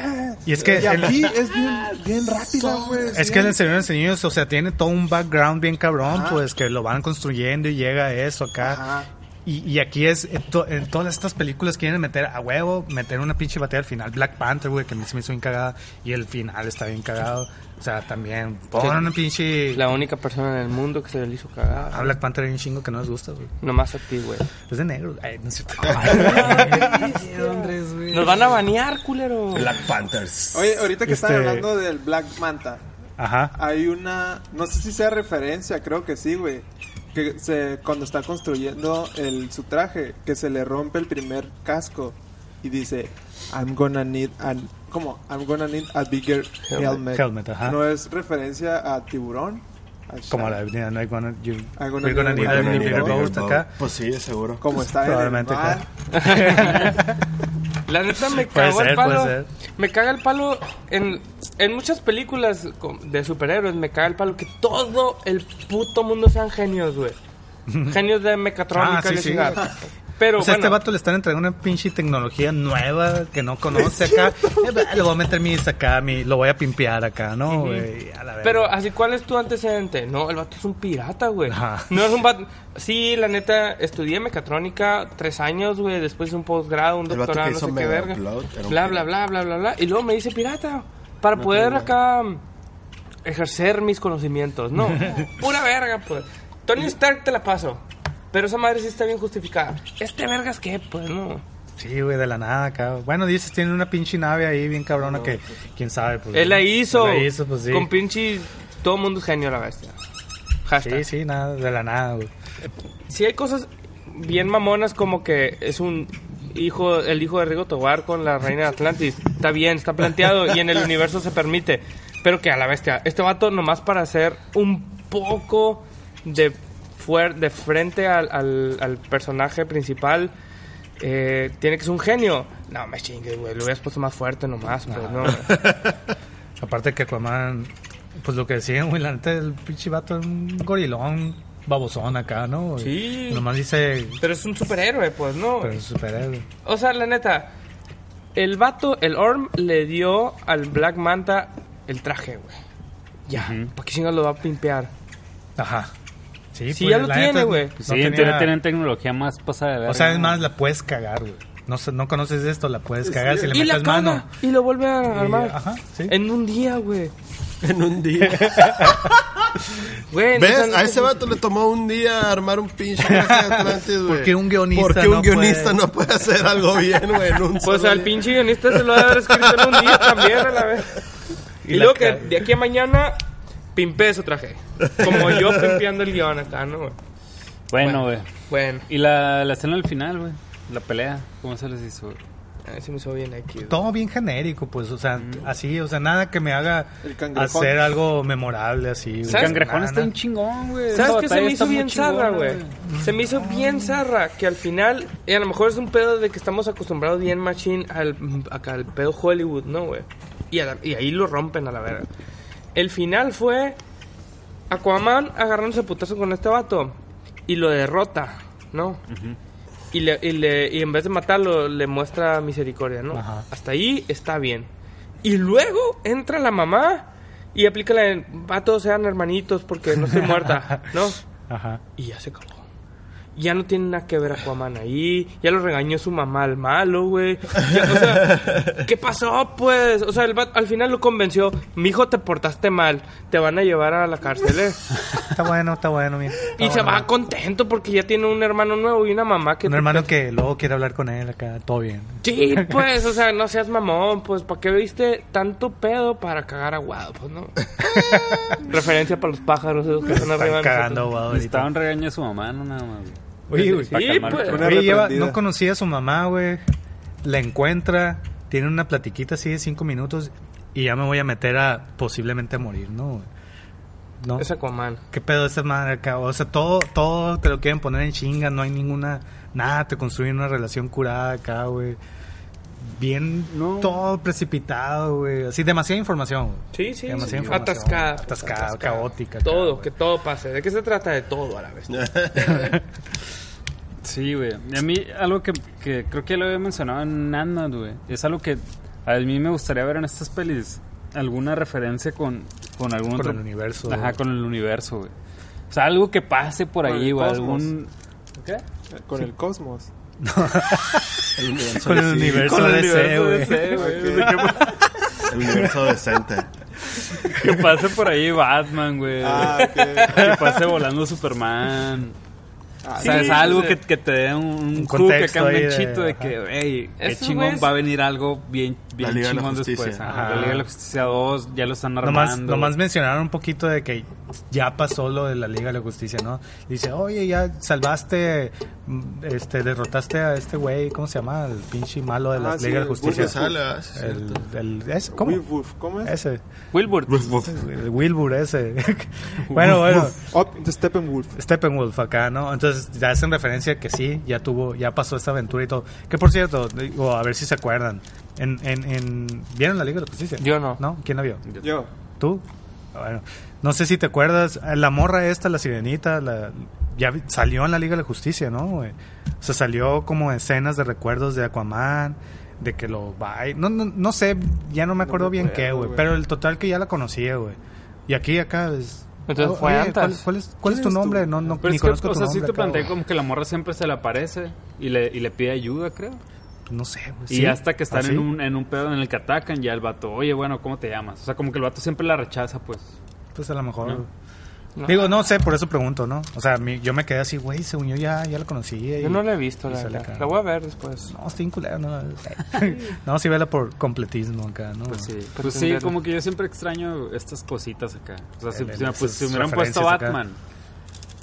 Y es que Y aquí es bien, bien rápida, güey. Es sí. que el Señor de los Anillos, o sea, tiene todo un background bien cabrón, Ajá. pues que lo van construyendo y llega eso acá. Ajá. Y, y aquí es, en, to- en todas estas películas quieren meter a huevo, meter una pinche batalla al final. Black Panther, güey, que a mí se me hizo bien cagada. Y el final está bien cagado. O sea, también, pon Sí. una pinche... La única persona en el mundo que se le hizo cagar. A Black Panther hay un chingo que no les gusta, güey. Nomás a ti, güey. Es de negro. Ay, no es cierto. <laughs> Nos van a banear, culero. Black Panthers. Oye, ahorita que están Este- hablando del Black Manta, Ajá. hay una. No sé si sea referencia, creo que sí, güey. Que se, cuando está construyendo el, su traje, que se le rompe el primer casco y dice: I'm gonna need an. ¿Cómo? I'm gonna need a bigger helmet. Helmet, ajá. ¿No es referencia a tiburón? A Como la no hay gonna, you, I'm gonna we're gonna need a bigger bigger boat. boat acá. Pues sí, de seguro. Como está en el Probablemente mar. <laughs> La neta me Puede cagó el ser, palo. puede ser. Me caga el palo en, en muchas películas de superhéroes. Me caga el palo que todo el puto mundo sean genios, güey. Genios de mecatrónica Ah, sí, y. Pero o sea, bueno, este vato le están entregando una pinche tecnología nueva que no conoce acá. <laughs> Eh, le voy a meter mis acá, mi, lo voy a pimpear acá, ¿no? güey? A la verga. Pero así, ¿cuál es tu antecedente? No, el vato es un pirata, güey. No es un vato... Sí, la neta, estudié mecatrónica tres años, güey. Después un posgrado, un El doctorado, no sé qué verga. Bla, bla, bla, bla, bla, bla. Y luego me hice pirata. Para poder acá ejercer mis conocimientos. No, <laughs> pura verga, pues. Tony Stark te la paso. Pero esa madre sí está bien justificada. ¿Este vergas qué? Pues no. Sí, güey, de la nada acá. Bueno, dices, tiene una pinche nave ahí bien cabrona que quién sabe. Pues, Él la hizo. Él la hizo, pues sí. Con pinche... Todo mundo es genio la bestia. Hashtag. Sí, sí, nada, de la nada, güey. sí hay cosas bien mamonas como que es un hijo, el hijo de Rigo Tobar con la reina de Atlantis. Está bien, está planteado y en el universo se permite. Pero que a la bestia, este vato nomás para hacer un poco de, fuer de frente al, al- al personaje principal, eh, tiene que ser un genio. No, me chingue, güey. Lo hubieras puesto más fuerte nomás, pues, no. <laughs> Aparte que Aquaman, pues lo que decían, güey, la neta, el pinche vato es un gorilón babosón acá, ¿no? Sí. Nomás dice, Pero es un superhéroe, pues, ¿no? pero es superhéroe. O sea, la neta, el vato, el Orm, le dio al Black Manta el traje, güey. Ya, ¿para qué chingados lo va a pimpear? Ajá. Sí, Sí, pues, ya lo la tiene, güey. no Sí, tenía- tienen tecnología más pasada de verga, O sea, es más, la puedes cagar, güey. No, sé- no conoces esto, la puedes cagar si le Y la metes caga, mano. y lo vuelve a Y- armar. ajá, sí. En un día, güey. En un día. <laughs> <laughs> ¿Ves? A ese vato le tomó un día armar un pinche <laughs> de Atlantis, güey. ¿Por qué un guionista ¿Por qué un no guionista puede? no puede hacer algo bien, güey? Pues al día? pinche guionista se lo debe haber escrito en un día también, a la vez. <laughs> Y, Y la luego que de aquí a mañana pimpé su traje. Como yo pimpeando el guion acá, ¿no, güey? Bueno, güey. Bueno, Y la, la escena al final, güey. La pelea. ¿Cómo se les hizo? güey? A ver si me hizo bien aquí. Todo bien genérico, pues, o sea, así, o sea, nada que me haga hacer algo memorable así. güey. El cangrejón Nada, está nada. un chingón, güey. ¿Sabes qué se me hizo bien zarra, güey? Se me hizo bien zarra que al final, y a lo mejor es un pedo de que estamos acostumbrados bien machine al, acá, al pedo Hollywood, ¿no, güey? Y, a la- y ahí lo rompen a la verga. El final fue Aquaman agarrándose a putazo con este vato y lo derrota, ¿no? Y, le, y, le- y en vez de matarlo le muestra misericordia, ¿no? Ajá. Hasta ahí está bien. Y luego entra la mamá y aplica la vatos sean hermanitos porque no estoy muerta, ¿no? <laughs> Ajá. Y ya se acabó. Ya no tiene nada que ver Aquaman ahí. Ya lo regañó su mamá al malo, güey. Ya, O sea, <laughs> ¿qué pasó, pues? O sea, el vato al final lo convenció. Mi hijo, te portaste mal. Te van a llevar a la cárcel, ¿eh? Está bueno, está bueno, mira. Está Y se bueno. va contento porque ya tiene un hermano nuevo y una mamá que... Un hermano que luego quiere hablar con él acá, todo bien. Sí, pues, o sea, no seas mamón, pues, ¿para qué viste tanto pedo para cagar aguado? Pues, ¿no? <laughs> Referencia para los pájaros esos que están arriba Están cagando. Necesitaba un regaño a su mamá, no nada más. güey. Oye, güey. Sí, pues. Oye, lleva- reprendida. no conocía a su mamá, güey. La encuentra, tiene una platiquita así de cinco minutos y ya me voy a meter a posiblemente a morir, ¿no? güey? ¿No? Es Aquaman. ¿Qué pedo esa madre acá? O sea, todo, todo te lo quieren poner en chinga, no hay ninguna... Nada, te construyen una relación curada acá, güey. Bien, No. todo precipitado, güey. Así, demasiada información, güey. Sí, sí, Demasiada sí. información. Atascada. Atascada, caótica. Todo, que todo pase. ¿De qué se trata? De todo a la vez. <laughs> Sí, güey. Y a mí, algo que, que creo que ya lo había mencionado en Ant-Man, güey. Es algo que a mí me gustaría ver en estas pelis. Alguna referencia con, con algún Con otro... el universo. Ajá, con el universo, güey. O sea, algo que pase por Con ahí, güey. Algún... ¿Qué? Con el cosmos. <laughs> El universo, Con el universo Con el DC, güey. <laughs> <laughs> El universo decente. que, que pase por ahí Batman, güey. Ah, ok. Que pase volando Superman. Ah, o sea, sí, es algo sí. que, que te dé un, un contexto acá, un de- que, hey, qué chingón va a venir algo bien, bien La Liga de la Justicia. después. Ajá, Ajá. La Liga de la Justicia 2 ya lo están armando. Nomás, nomás mencionaron un poquito de que ya pasó lo de la Liga de la Justicia, ¿no? Dice, oye, ya salvaste, mm, este, derrotaste a este güey, ¿cómo se llama? El pinche malo de la Ah, sí, Liga de el Justicia. Sale, ah, El, el, ese, ¿Cómo? Wilbur, ¿Cómo es? Ese. Wilbur. El Wilbur ese. <laughs> bueno, bueno. Up the Steppenwolf. Steppenwolf acá, ¿no? Entonces ya hacen referencia que sí, ya tuvo, ya pasó esta aventura y todo. Que por cierto, digo, a ver si se acuerdan. En, en, en, ¿Vieron la Liga de la Justicia? Yo no. ¿No? ¿Quién la vio? Yo. ¿Tú? Bueno, no sé si te acuerdas, la morra esta, la sirenita, la, ya salió en la Liga de la Justicia, ¿no? güey? O sea, salió como escenas de recuerdos de Aquaman, de que lo va... No, no, no sé, ya no me acuerdo me bien acuerdo, qué, güey, güey. pero el total que ya la conocía, güey. Y aquí, acá es... Entonces, ¿fue Oye, antes? ¿cuál, cuál es, cuál es tu ¿Quién eres nombre? tú? No, no, Pero ni es que, conozco o tu sea, sí nombre te planteé como que la morra siempre se le aparece y le, y le pide ayuda, creo. No sé, güey. Y ¿sí? hasta que están ¿Ah, en, sí? un, en un pedo en el que atacan, ya el vato, oye, bueno, ¿cómo te llamas? O sea, como que el vato siempre la rechaza, pues. Pues a lo mejor... No. No. Digo, no sé, por eso pregunto, ¿no? O sea, mi- yo me quedé así, güey, según yo ya, ya la conocía. Yo y- no la he visto, la verdad. La voy a ver después. No, estoy inculero, no. no, sí, vela por completismo acá, ¿no? Pues sí, Pues pues sí, como que yo siempre extraño estas cositas acá. O sea, si, El- si me- pues, si me hubieran puesto acá.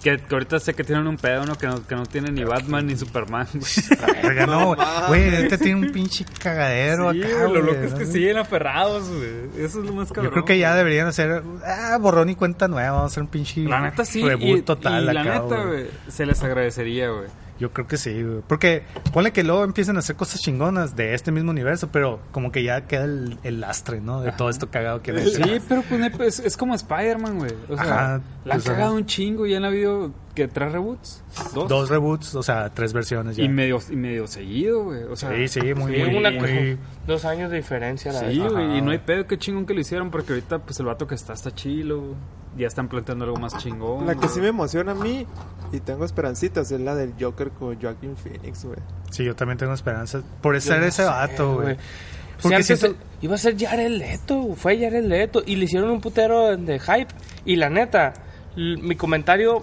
Que, que ahorita sé que tienen un pedo, ¿no? Que no, que no tiene ni Batman ni Superman. güey. Verga, no, güey, este tiene un pinche cagadero Sí, acá, güey, lo güey, loco es que ¿no? siguen aferrados, güey. Eso es lo más cabrón. Yo creo que ya deberían hacer, ah, borrón y cuenta nueva, vamos a hacer un pinche La neta sí. reboot y, total y la acá, neta, güey, se les agradecería, güey. Yo creo que sí, güey. Porque ponle que luego empiecen a hacer cosas chingonas de este mismo universo, pero como que ya queda el, el lastre, ¿no? De todo esto cagado que ven. Sí, pero pues es, es como Spider-Man, güey. O sea, Ajá, la han pues, cagado un chingo y han habido, que ¿Tres reboots? ¿Dos? Dos reboots, o sea, tres versiones ya. Y medio, y medio seguido, güey. O sea, Sí, sí, muy, Sí, muy, una muy- dos años de diferencia. La Sí, güey, Ajá. y no hay pedo, qué chingón que lo hicieron, porque ahorita, pues, el vato que está está chilo, ya están planteando algo más chingón. La que sí me emociona a mí y tengo esperancitas es la del Joker con Joaquin Phoenix, güey. Sí, yo también tengo esperanzas por ser no ese sé, vato, güey. Porque antes siento- iba a ser Jared Leto, fue Jared Leto y le hicieron un putero de hype y la neta, mi comentario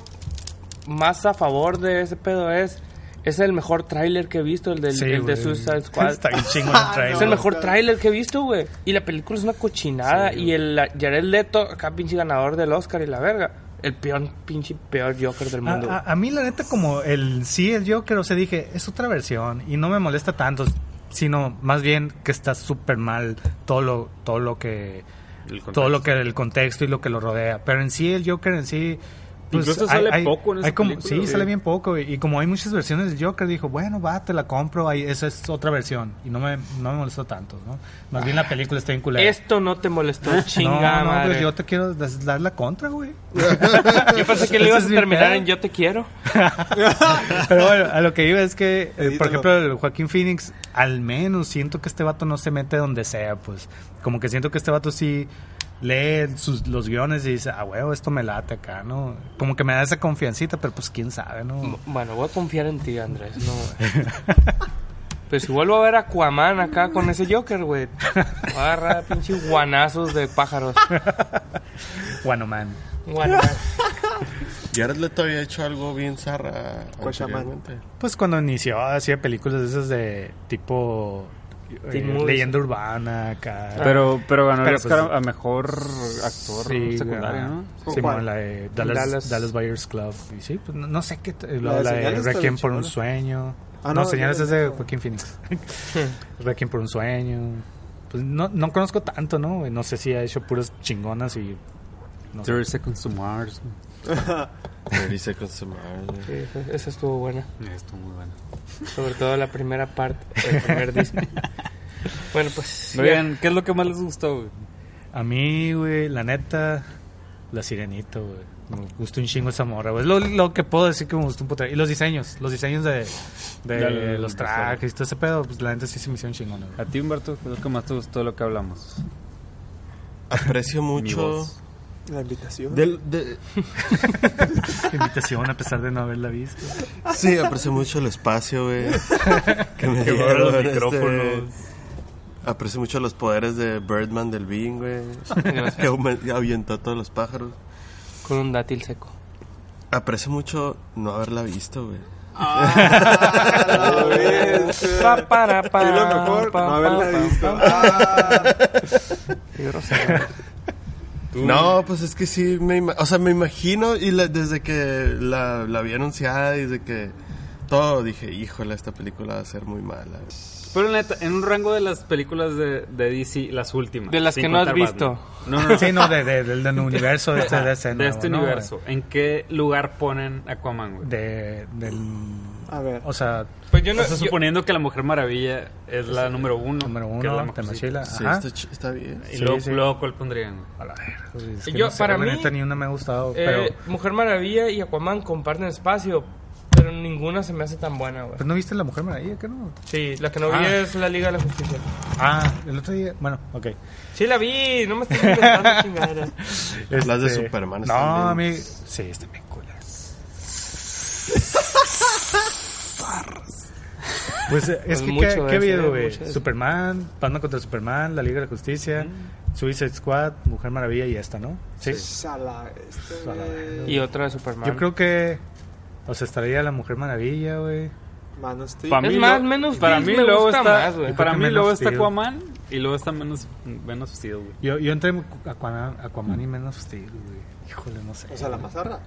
más a favor de ese pedo es es el mejor tráiler que he visto, el, del, Sí, el de. Suicide <laughs> Squad. Está bien chingón el trailer. Es el mejor tráiler que he visto, güey. Y la película es una cochinada. y el Jared Leto, acá pinche ganador del Oscar y la verga. El peor, pinche peor Joker del mundo. a- a mí la neta como el sí el Joker, o sea, dije, es otra versión y no me molesta tanto, sino más bien que está súper mal todo lo todo lo que todo lo que el contexto y lo que lo rodea, pero en sí el Joker en sí pues, Incluso sale poco en esa hay como- película, sí, güey. sale bien poco y, y como hay muchas versiones del Joker dijo bueno va te la compro ahí esa es otra versión y no me no me molestó tanto no más bien la película está bien culera Esto no te molestó, <laughs> no, chingada no, pues madre. yo te quiero dar la contra, güey. <laughs> Yo pensé que <laughs> le ibas a terminar en Yo te quiero. Pero bueno, a lo que iba es que, eh, por ejemplo, el Joaquín Phoenix, al menos siento que este vato no se mete donde sea, pues. Como que siento que este vato sí lee sus, los guiones y dice, ah, huevo, esto me late acá, ¿no? Como que me da esa confiancita, pero pues quién sabe, ¿no? Bueno, voy a confiar en ti, Andrés. No, güey. <laughs> Pues si vuelvo a ver a Aquaman acá con ese Joker, güey. Voy a agarrar pinches guanazos de pájaros. <laughs> Bueno, man. Guanazos. <laughs> Jared Leto había hecho algo bien zarra. Pues cuando inició, hacía películas de esas de tipo eh, leyenda urbana, acá. Pero, pero ganó Pero, el Oscar pues, a mejor actor Sí, secundario. ¿no? ¿Con Sí, mo, la de Dallas, Dallas. Dallas Buyers Club. Y sí, pues no, no sé qué. La La, de Requiem por un sueño. Ah, no, no, Señales ya es de Joaquín Phoenix. <laughs> <laughs> Requiem por un sueño. Pues no, no conozco tanto, ¿no? No sé si ha hecho puras chingonas y. No sé. 30 Seconds to Mars. Dice con su madre. Sí, esa- esa estuvo buena. Esto muy bueno. Sobre todo la primera parte, el <laughs> primer disco. Bueno, pues. Oigan, ¿qué es lo que más les gustó, güey? A mí, güey, la neta, la sirenita, güey. Me gustó un chingo esa morra, güey. Es lo, lo que puedo decir que me gustó un puto. Y los diseños, los diseños de, los trajes y todo ese pedo, pues la neta sí se me hicieron chingones. güey. A ti, Humberto, ¿qué es lo que más te gustó de lo que hablamos? Aprecio Mi mucho. La invitación. Del, de, <laughs> Invitación a pesar de no haberla visto. sí, aprecio mucho el espacio, güey. que me <laughs> Que dieron, los este, micrófonos. Aprecio mucho los poderes de Birdman del Bean, güey. <laughs> que ahuyentó a todos los pájaros. Con un dátil seco. Aprecio mucho no haberla visto, güey. Ah. Pa, para, pa, Y lo mejor, pa, no haberla pa, visto. pa, Ah. Qué grosero. No, pues es que sí, me ima- o sea, me imagino y la- desde que la, la vi anunciada y desde que todo dije, híjole, esta película va a ser muy mala. Pero neta, en un rango de las películas de, de DC, las últimas. De las que no has visto. No, no, no. Sí, no, de, de- del, del universo de este, de este, de nuevo, este ¿no, universo. ¿En qué lugar ponen Aquaman, güey? güey? De, del. A ver. O sea, Pues yo no. O sea, yo- suponiendo que la Mujer Maravilla es la número uno. número que es la uno. Temachila. Sí, Ajá. está, está bien. Y Sí, luego, sí. luego, ¿cuál pondrían? A la verga, güey, es que Yo, no sé, para la mí, neta, ni una me ha gustado. eh, pero, Mujer Maravilla y Aquaman comparten espacio, pero ninguna se me hace tan buena, güey. ¿Pero no viste La Mujer Maravilla? ¿Qué no? Sí, la que no vi Ah. es la Liga de la Justicia. Ah, el otro día. Bueno, ok. Sí la vi, no me estoy inventando <laughs> chingaderas. Las de Este, Superman No, a mí. Sí, están bien culas. <laughs> Pues eh, es Pues que, mucho ¿qué, qué güey? Superman, Batman contra Superman, La Liga de la Justicia, Suicide Squad, Mujer Maravilla y esta, ¿no? Sí. Sala, este, Sala. Y otra de Superman. Yo creo que. O sea, estaría La Mujer Maravilla, güey. Man of Steel. Para Es mí, más, menos para mí me luego gusta está, más, güey. para mí luego está. Aquaman y luego está menos menos Steel, güey. Yo, yo entré Aquaman, Aquaman y menos Steel, güey. Híjole, no sé. O sea, la mazarra.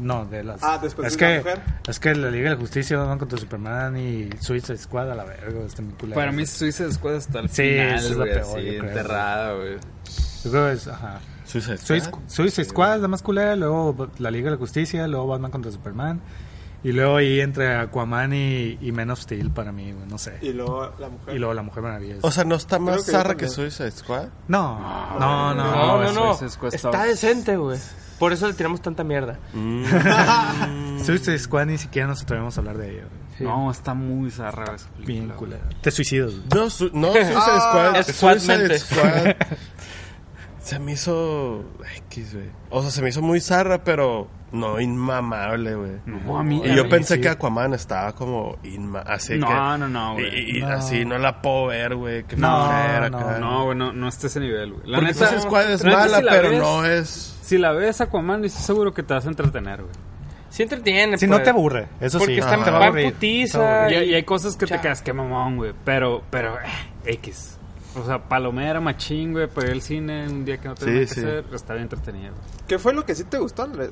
No, de las. Ah, después es de la que, mujer. Es que la Liga de la Justicia van contra Superman y Suicide Squad a la verga, está muy culero. Para mí Suicide Squad hasta el Sí, final, es la peor, así, yo creo, enterrada, güey. Yo creo que es, ajá. Suicide Suicide, Squad. Suicide Squad es la más culera, luego la Liga de la Justicia, luego Batman contra Superman Y luego ahí entre Aquaman y, y Men of Steel para mí, güey, no sé. Y luego la mujer. Y luego La Mujer Maravilla. O sea, ¿no está más que zarra que también. Suicide Squad? no, no, no, No, no, no. Squad Está está- decente, güey. Por eso le tiramos tanta mierda. <laughs> Suicide Squad ni siquiera nos atrevemos a hablar de güey. Sí. No, está muy zarra esa película. Bien culera. Te suicidas. güey. No, su- no <laughs> Suicide Squad. es Suicide. Squad. <laughs> Se me hizo X, güey. O sea, se me hizo muy zarra, pero no inmamable, güey. No, a mí. Y a yo mí pensé sí. que Aquaman estaba como inma así No, que... no, no, güey. Y, y No. así no la puedo ver, güey. Que No, mujer no, acá. No, güey, no, no está a ese nivel, güey. La Porque neta, es neta, mala, si la pero ves- no es... Si la ves Aquaman, estoy seguro que te vas a entretener, güey. Sí entretiene, Si pues. no te aburre, eso Porque sí. está no te va a va aburrir. putiza. Y, y hay cosas que Chao. te quedas que mamón, güey. Pero, pero, eh, X. O sea, palomera, machín, güey, para ir al cine un día que no tengo Sí, que sí. hacer, está bien entretenido. ¿Qué fue lo que sí te gustó, Andrés?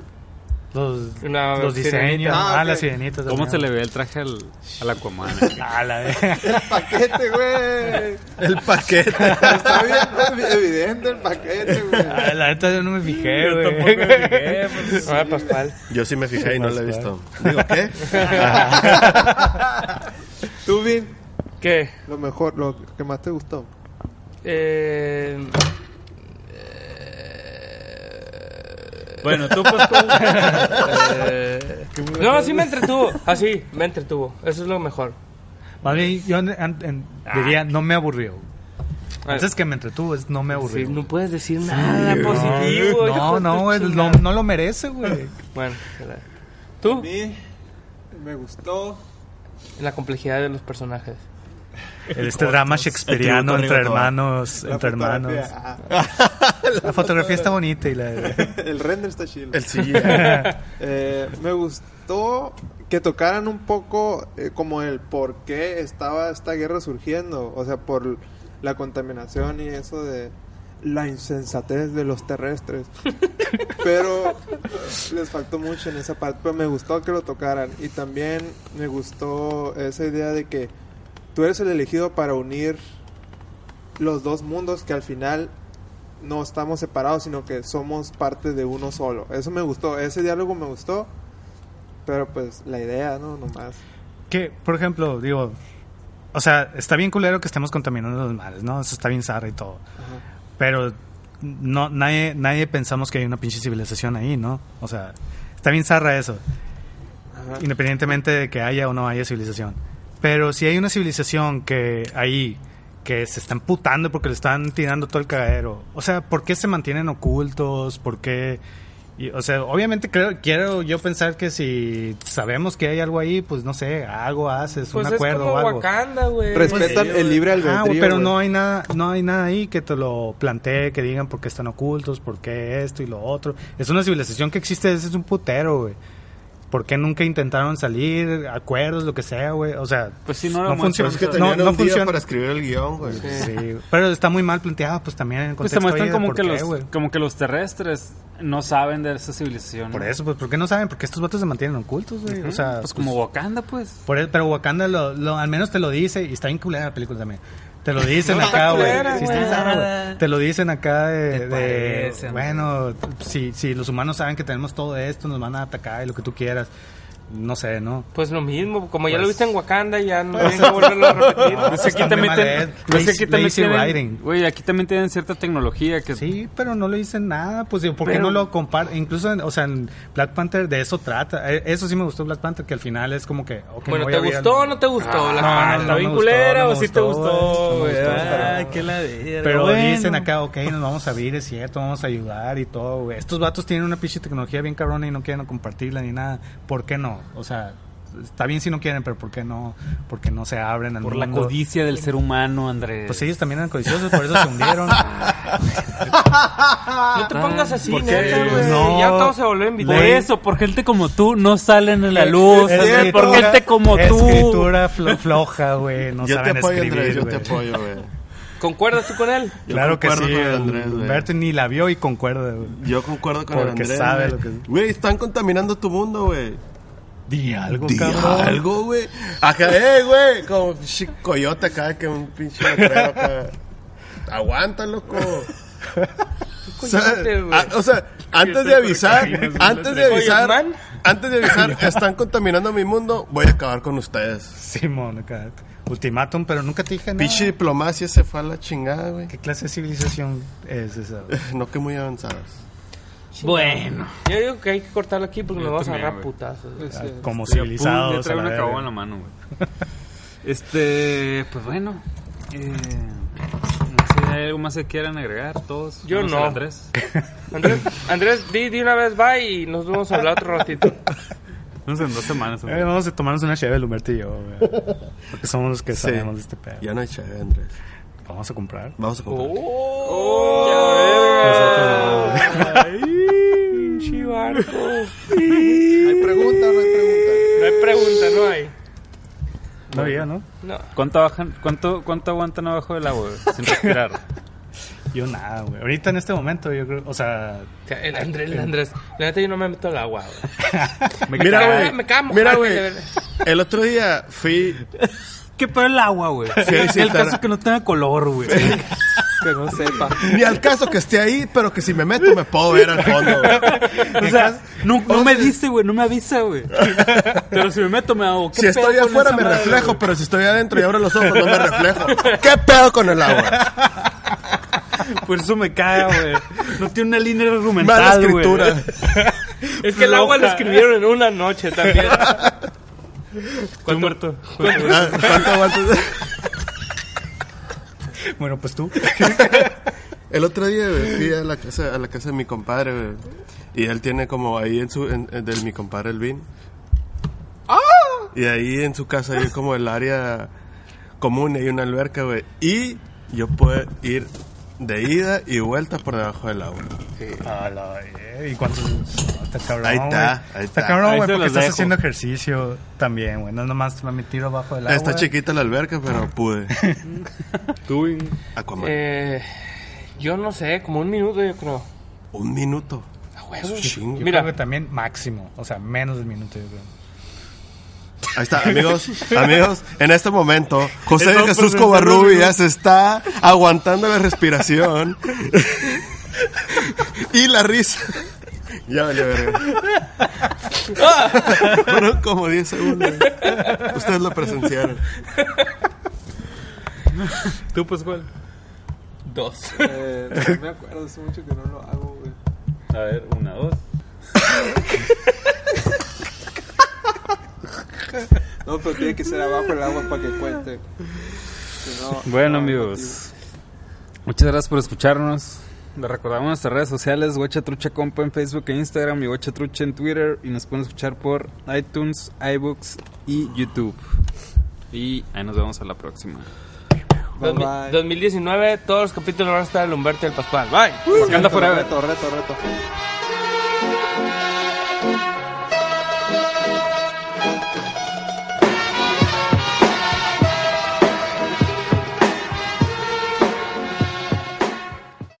Los, La los diseños. Ah, Ah, las sirenitas. ¿Cómo también. se le ve el traje al, al Aquaman? <laughs> Ah, la de- Paquete, güey. El paquete. Está bien evidente el paquete, güey. Ah, La neta yo no me fijé, güey. <laughs> Ah, Pascual. Yo sí me fijé y no la he visto. Digo, ¿qué? <laughs> Tú, Vin, ¿Qué? lo mejor, lo que más te gustó. Eh, bueno, tú, pues, Pascual. eh, no, sí me entretuvo. Así, me entretuvo. Eso es lo mejor. Más bien, yo en- diría, no me aburrió. Ah, Antes que me entretuvo, es no me sí, aburrió. no puedes decir nada positivo. No, no, no, lo merece, güey. Bueno, ¿verdad? A ¿tú? mí me gustó. La complejidad de los personajes. Este drama shakespeariano entre hermanos, la entre hermanos. fotografía. Ah, La fotografía está bonita y la... <laughs> el render está chido. El CGI. <laughs> Eh, me gustó que tocaran un poco eh, como el por qué estaba esta guerra surgiendo. O sea, por la contaminación y eso de la insensatez de los terrestres. <laughs> Pero eh, les faltó mucho en esa parte. Pero me gustó que lo tocaran. Y también me gustó esa idea de que tú eres el elegido para unir los dos mundos que al final no estamos separados, sino que somos parte de uno solo. Eso me gustó, ese diálogo me gustó, pero pues la idea, ¿no? Nomás. Que, por ejemplo, digo... O sea, está bien culero que estemos contaminando los mares, ¿no? Eso está bien zarra y todo. Pero no, nadie, nadie pensamos que hay una pinche civilización ahí, ¿no? O sea, está bien zarra eso. Ajá. Independientemente de que haya o no haya civilización. Pero si hay una civilización que ahí, que se están putando porque le están tirando todo el cagadero. O sea, ¿por qué se mantienen ocultos? ¿Por qué? Y, o sea, obviamente creo, quiero yo pensar que si sabemos que hay algo ahí, pues no sé, algo haces, Pues un es acuerdo como o algo. Wakanda, güey. Respetan el libre Ah, albedrío. güey, pero güey. no hay nada, no hay nada ahí que te lo plantee, que digan por qué están ocultos, por qué esto y lo otro. Es una civilización que existe desde un putero, güey. ¿Por qué nunca intentaron salir, acuerdos, lo que sea, güey? O sea, Pues sí, no no muestran, funciona. Es que no, funciona. para escribir el guion, güey. Sí, pero está muy mal planteado, pues también en el Pues te contexto muestran ahí de como que, qué, los, como que los terrestres no saben de esa civilización. Por eso, pues, ¿por qué no saben? Porque estos vatos se mantienen ocultos, güey. O sea, Pues como Wakanda, pues. Por el- pero Wakanda lo, lo- al menos te lo dice y está bien culera la película también. Te lo dicen No, acá, güey. Sí. Te lo dicen acá de, parece, bueno, si, si los humanos saben que tenemos todo esto, nos van a atacar y lo que tú quieras. No sé, ¿no? Pues lo mismo, como ya Pues- lo viste en Wakanda, ya no tienen que volverlo a repetir. No, Pues aquí también, hecho. pues Lazy- aquí también tienen- aquí también tienen cierta tecnología que Sí, pero no le dicen nada, pues digo, ¿por qué Pero- no lo compara? Incluso, en- o sea, en Black Panther de eso trata. Eh, Eso sí me gustó Black Panther, que al final es como que, Bueno, voy ¿te gustó al- o no te gustó? la no, Panther? no ¿Está me bien gustó, culera no o sí te gustó, Ah, pero- qué ladera. Pero bueno. dicen acá, ok, nos vamos a abrir, es cierto, vamos a ayudar y todo, güey. Estos vatos tienen una pinche tecnología bien cabrona y no quieren compartirla ni nada. ¿Por qué no? O sea, está bien si no quieren, pero ¿por qué no? Porque no se abren al por la mundo? codicia del ser humano, Andrés. Pues ellos también eran codiciosos, por eso se hundieron. <laughs> No te pongas así, ¿por qué, neta, güey. güey? No. Ya todo se video. Por eso, por gente como tú no salen en la luz. Es por gente como tú. Escritura flo- floja, güey. No yo te saben apoyo, escribir, Andrés, yo te apoyo, güey. ¿Concuerdas tú con él? Yo Claro que sí, con el el Andrés, güey. Humberto ni la vio y concuerda, güey. Yo concuerdo con Porque el Andrés. sabe güey. lo que- Güey, están contaminando tu mundo, güey. Di algo, Di cabrón. algo, güey. Acá, eh, güey. Como pinche coyote acá, que un pinche letrero acá. Aguanta, loco. <laughs> O sea, ah, o sea, antes de avisar, antes de avisar, antes de avisar, están contaminando mi mundo, voy a acabar con ustedes. Simón, acá. Ultimátum, pero nunca te dije nada. Pinche diplomacia se fue a la chingada, güey. ¿Qué clase de civilización es esa? güey? <laughs> No que muy avanzadas. Bueno. Yo digo que hay que cortarlo aquí porque Yo nos vamos a agarrar putazos. Sí. Como civilizados. Ya traigo una verga. cagua en la mano, güey. <laughs> Este, pues bueno. Eh, no sé, ¿hay algo más que quieran agregar todos? Yo no. Andrés. <laughs> Andrés, Andrés, di, di una vez bye y nos vamos a hablar otro ratito. <laughs> No sé, en dos semanas. Eh, vamos a tomarnos una cheve, Lumerto y yo, güey. Porque somos los que Sí. sabemos de este pedo. Ya no hay chave, Andrés. Vamos a comprar. Vamos a comprar. ¡Oh! ¡Ay! pinche barco. ¿Hay pregunta o no hay pregunta? No hay pregunta, no hay. No había, ¿no? No. ¿Cuánto, bajan, cuánto, ¿Cuánto aguantan abajo del agua, güey? Sin respirar. <laughs> Yo nada, güey. Ahorita en este momento, yo creo, o sea, O sea, el Andrés, el Andrés. La neta yo no me meto al agua, güey. <laughs> Mira, güey. me Mira, güey. El otro día fui. <laughs> ¿Qué pedo el agua, güey? Sí, sí, el caso es que no tenga color, güey. Que no sepa. Ni al caso que esté ahí, pero que si me meto me puedo ver al fondo. güey. <laughs> O sea, no, no me dice, güey, no me avisa, güey. <laughs> Pero si me meto, me hago. ¿qué Si estoy con afuera esa me madre, reflejo, güey? pero si estoy adentro y abro los ojos no me reflejo. ¿Qué pedo con el agua? <laughs> Por eso me caga, güey. No tiene una línea Mala argumental, güey. escritura. Es que el agua lo escribieron en una noche también. ¿Cuánto muerto? Ah, ¿Cuánto aguantas? Bueno, pues tú. <laughs> El otro día fui a la casa a la casa de mi compadre y él tiene como ahí en su en, del mi compadre el vin. Y ahí en su casa hay como el área común hay una alberca, güey. Y yo puedo ir de ida y vuelta por debajo del agua. A la verga, ¿Y cuántos? está cabrón. Ahí está, güey. ahí está. cabrón, Ahí güey, porque estás dejo. haciendo ejercicio también, güey. No nomás me tiro abajo del agua. Está chiquita la alberca, pero <laughs> pude. Tú, güey. Aquaman. Eh, yo no sé, como un minuto yo creo. Un minuto. A huevo. Es un chingo. Yo Mira. creo que también máximo. O sea, menos del minuto, yo creo. Ahí está, amigos, amigos, en este momento, José Estamos Jesús Covarrubias está aguantando la respiración y la risa. Ya vale, verga. Fueron como 10 segundos. Ustedes lo presenciaron. ¿Tú, pues, cuál? Dos. Eh, no me acuerdo, hace mucho que no lo hago, güey. A ver, una, dos. <laughs> <laughs> No, pero tiene que ser abajo el agua para que cuente. Si no, Bueno, no amigos. Muchas gracias por escucharnos. Les recordamos nuestras redes sociales, Guacha Trucha Compa en Facebook e Instagram y Guacha Trucha en Twitter. Y nos pueden escuchar por iTunes, iBooks y YouTube. Y ahí nos vemos a la próxima. Bye, bye. 2019, todos los capítulos van a estar el Humberto y el Pascual. Bye. Wakanda Reto, Forever. reto, reto, reto.